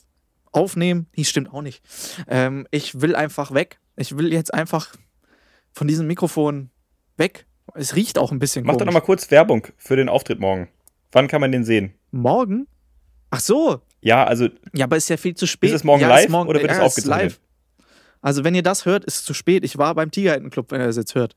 Aufnehmen. Nee, stimmt auch nicht. Ähm, ich will einfach weg. Ich will jetzt einfach von diesem Mikrofon weg. Es riecht auch ein bisschen Mach doch komisch. noch mal kurz Werbung für den Auftritt morgen. Wann kann man den sehen? Morgen? Ach so. Ja, also Ja, aber ist ja viel zu spät. Ist es morgen ja, live morgen, oder wird ja, es aufgezeichnet? live. Also, wenn ihr das hört, ist es zu spät. Ich war beim Tigerhänden-Club, wenn ihr das jetzt hört.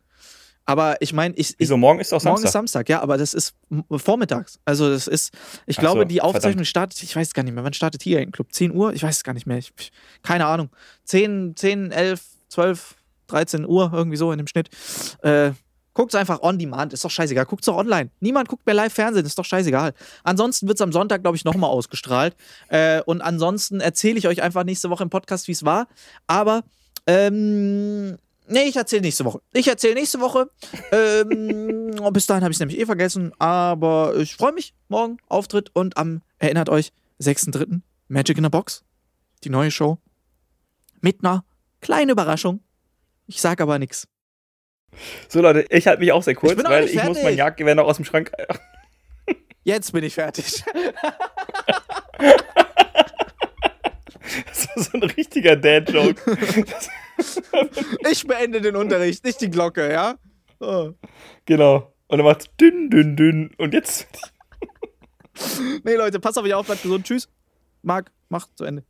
Aber ich meine, ich, Wieso, morgen ist doch morgen Samstag. ist Samstag, ja, aber das ist vormittags. Also das ist, ich Ach glaube, so, die Aufzeichnung verdammt. startet, ich weiß es gar nicht mehr, wann startet hier ein Club? 10 Uhr? Ich weiß es gar nicht mehr. Ich, keine Ahnung. 10, 10, 11, 12, 13 Uhr, irgendwie so in dem Schnitt. Äh, Guckt einfach on demand, ist doch scheißegal. Guckt's doch online. Niemand guckt mehr Live-Fernsehen, ist doch scheißegal. Ansonsten wird's am Sonntag, glaube ich, nochmal ausgestrahlt. Äh, und ansonsten erzähle ich euch einfach nächste Woche im Podcast, wie es war. Aber, ähm, nee, ich erzähle nächste Woche. Ich erzähle nächste Woche. ähm, bis dahin habe ich es nämlich eh vergessen. Aber ich freue mich. Morgen Auftritt und am, erinnert euch, 6.3. Magic in a Box. Die neue Show. Mit einer kleinen Überraschung. Ich sage aber nichts. So, Leute, ich halte mich auch sehr kurz, Ich weil ich muss mein Jagdgewehr noch aus dem Schrank. Jetzt bin ich fertig. Das ist so ein richtiger Dad-Joke. Ich beende den Unterricht, nicht die Glocke, ja? Oh. genau. Und dann macht's dünn, dünn, dünn. Und jetzt. Nee, Leute, passt auf euch auf, bleibt gesund. Tschüss. Marc, mach zu Ende.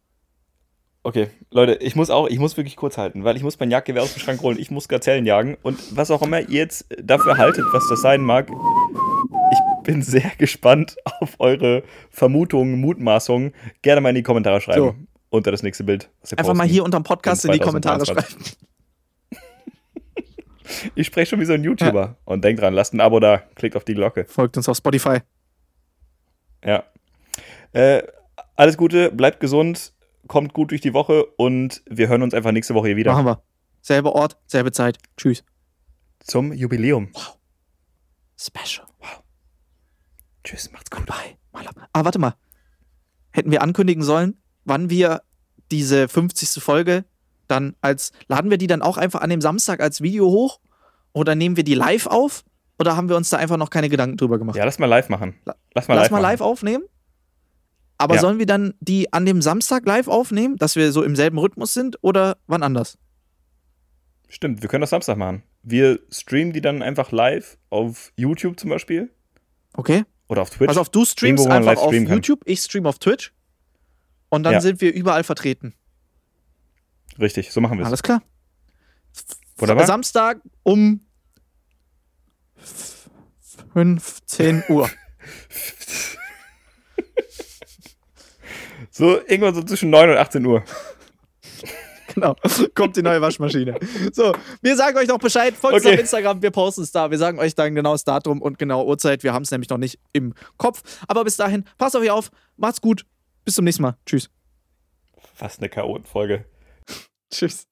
Okay, Leute, ich muss auch, ich muss wirklich kurz halten, weil ich muss mein Jagdgewehr aus dem Schrank holen, ich muss Gazellen jagen und was auch immer ihr jetzt dafür haltet, was das sein mag, ich bin sehr gespannt auf eure Vermutungen, Mutmaßungen. Gerne mal in die Kommentare schreiben. So. Unter das nächste Bild. Einfach mal hier unterm Podcast in, in die Kommentare 2023. schreiben. Ich spreche schon wie so ein YouTuber. Und denkt dran, lasst ein Abo da, klickt auf die Glocke. Folgt uns auf Spotify. Ja. Äh, alles Gute, bleibt gesund, kommt gut durch die Woche und wir hören uns einfach nächste Woche hier wieder Machen wir. Selber Ort, selbe Zeit. Tschüss. zum Jubiläum. Special. Tschüss, macht's gut. Bye. Ah, warte mal. Hätten wir ankündigen sollen, wann wir diese 50. Folge dann als. Laden wir die dann auch einfach an dem Samstag als Video hoch? Oder nehmen wir die live auf? Oder haben wir uns da einfach noch keine Gedanken drüber gemacht? Ja, lass mal live machen. Lass mal Lass live mal live aufnehmen. Aber Ja. sollen wir dann die an dem Samstag live aufnehmen, dass wir so im selben Rhythmus sind oder wann anders? Stimmt, wir können das Samstag machen. Wir streamen die dann einfach live auf YouTube zum Beispiel Okay? oder auf Twitch. Also auf du streamst Irgendwo, einfach auf kann. YouTube, ich stream auf Twitch. Und dann Ja. sind wir überall vertreten. Richtig, so machen wir es. Alles klar. Wunderbar. Samstag um 15 Uhr. So, irgendwann so zwischen 9 und 18 Uhr. genau. Kommt die neue Waschmaschine. So, wir sagen euch noch Bescheid. Folgt uns Okay. auf Instagram, wir posten es da. Wir sagen euch dann genau das Datum und genaue Uhrzeit. Wir haben es nämlich noch nicht im Kopf. Aber bis dahin, passt auf euch auf. Macht's gut. Bis zum nächsten Mal. Tschüss. Fast eine Chaotenfolge. Tschüss.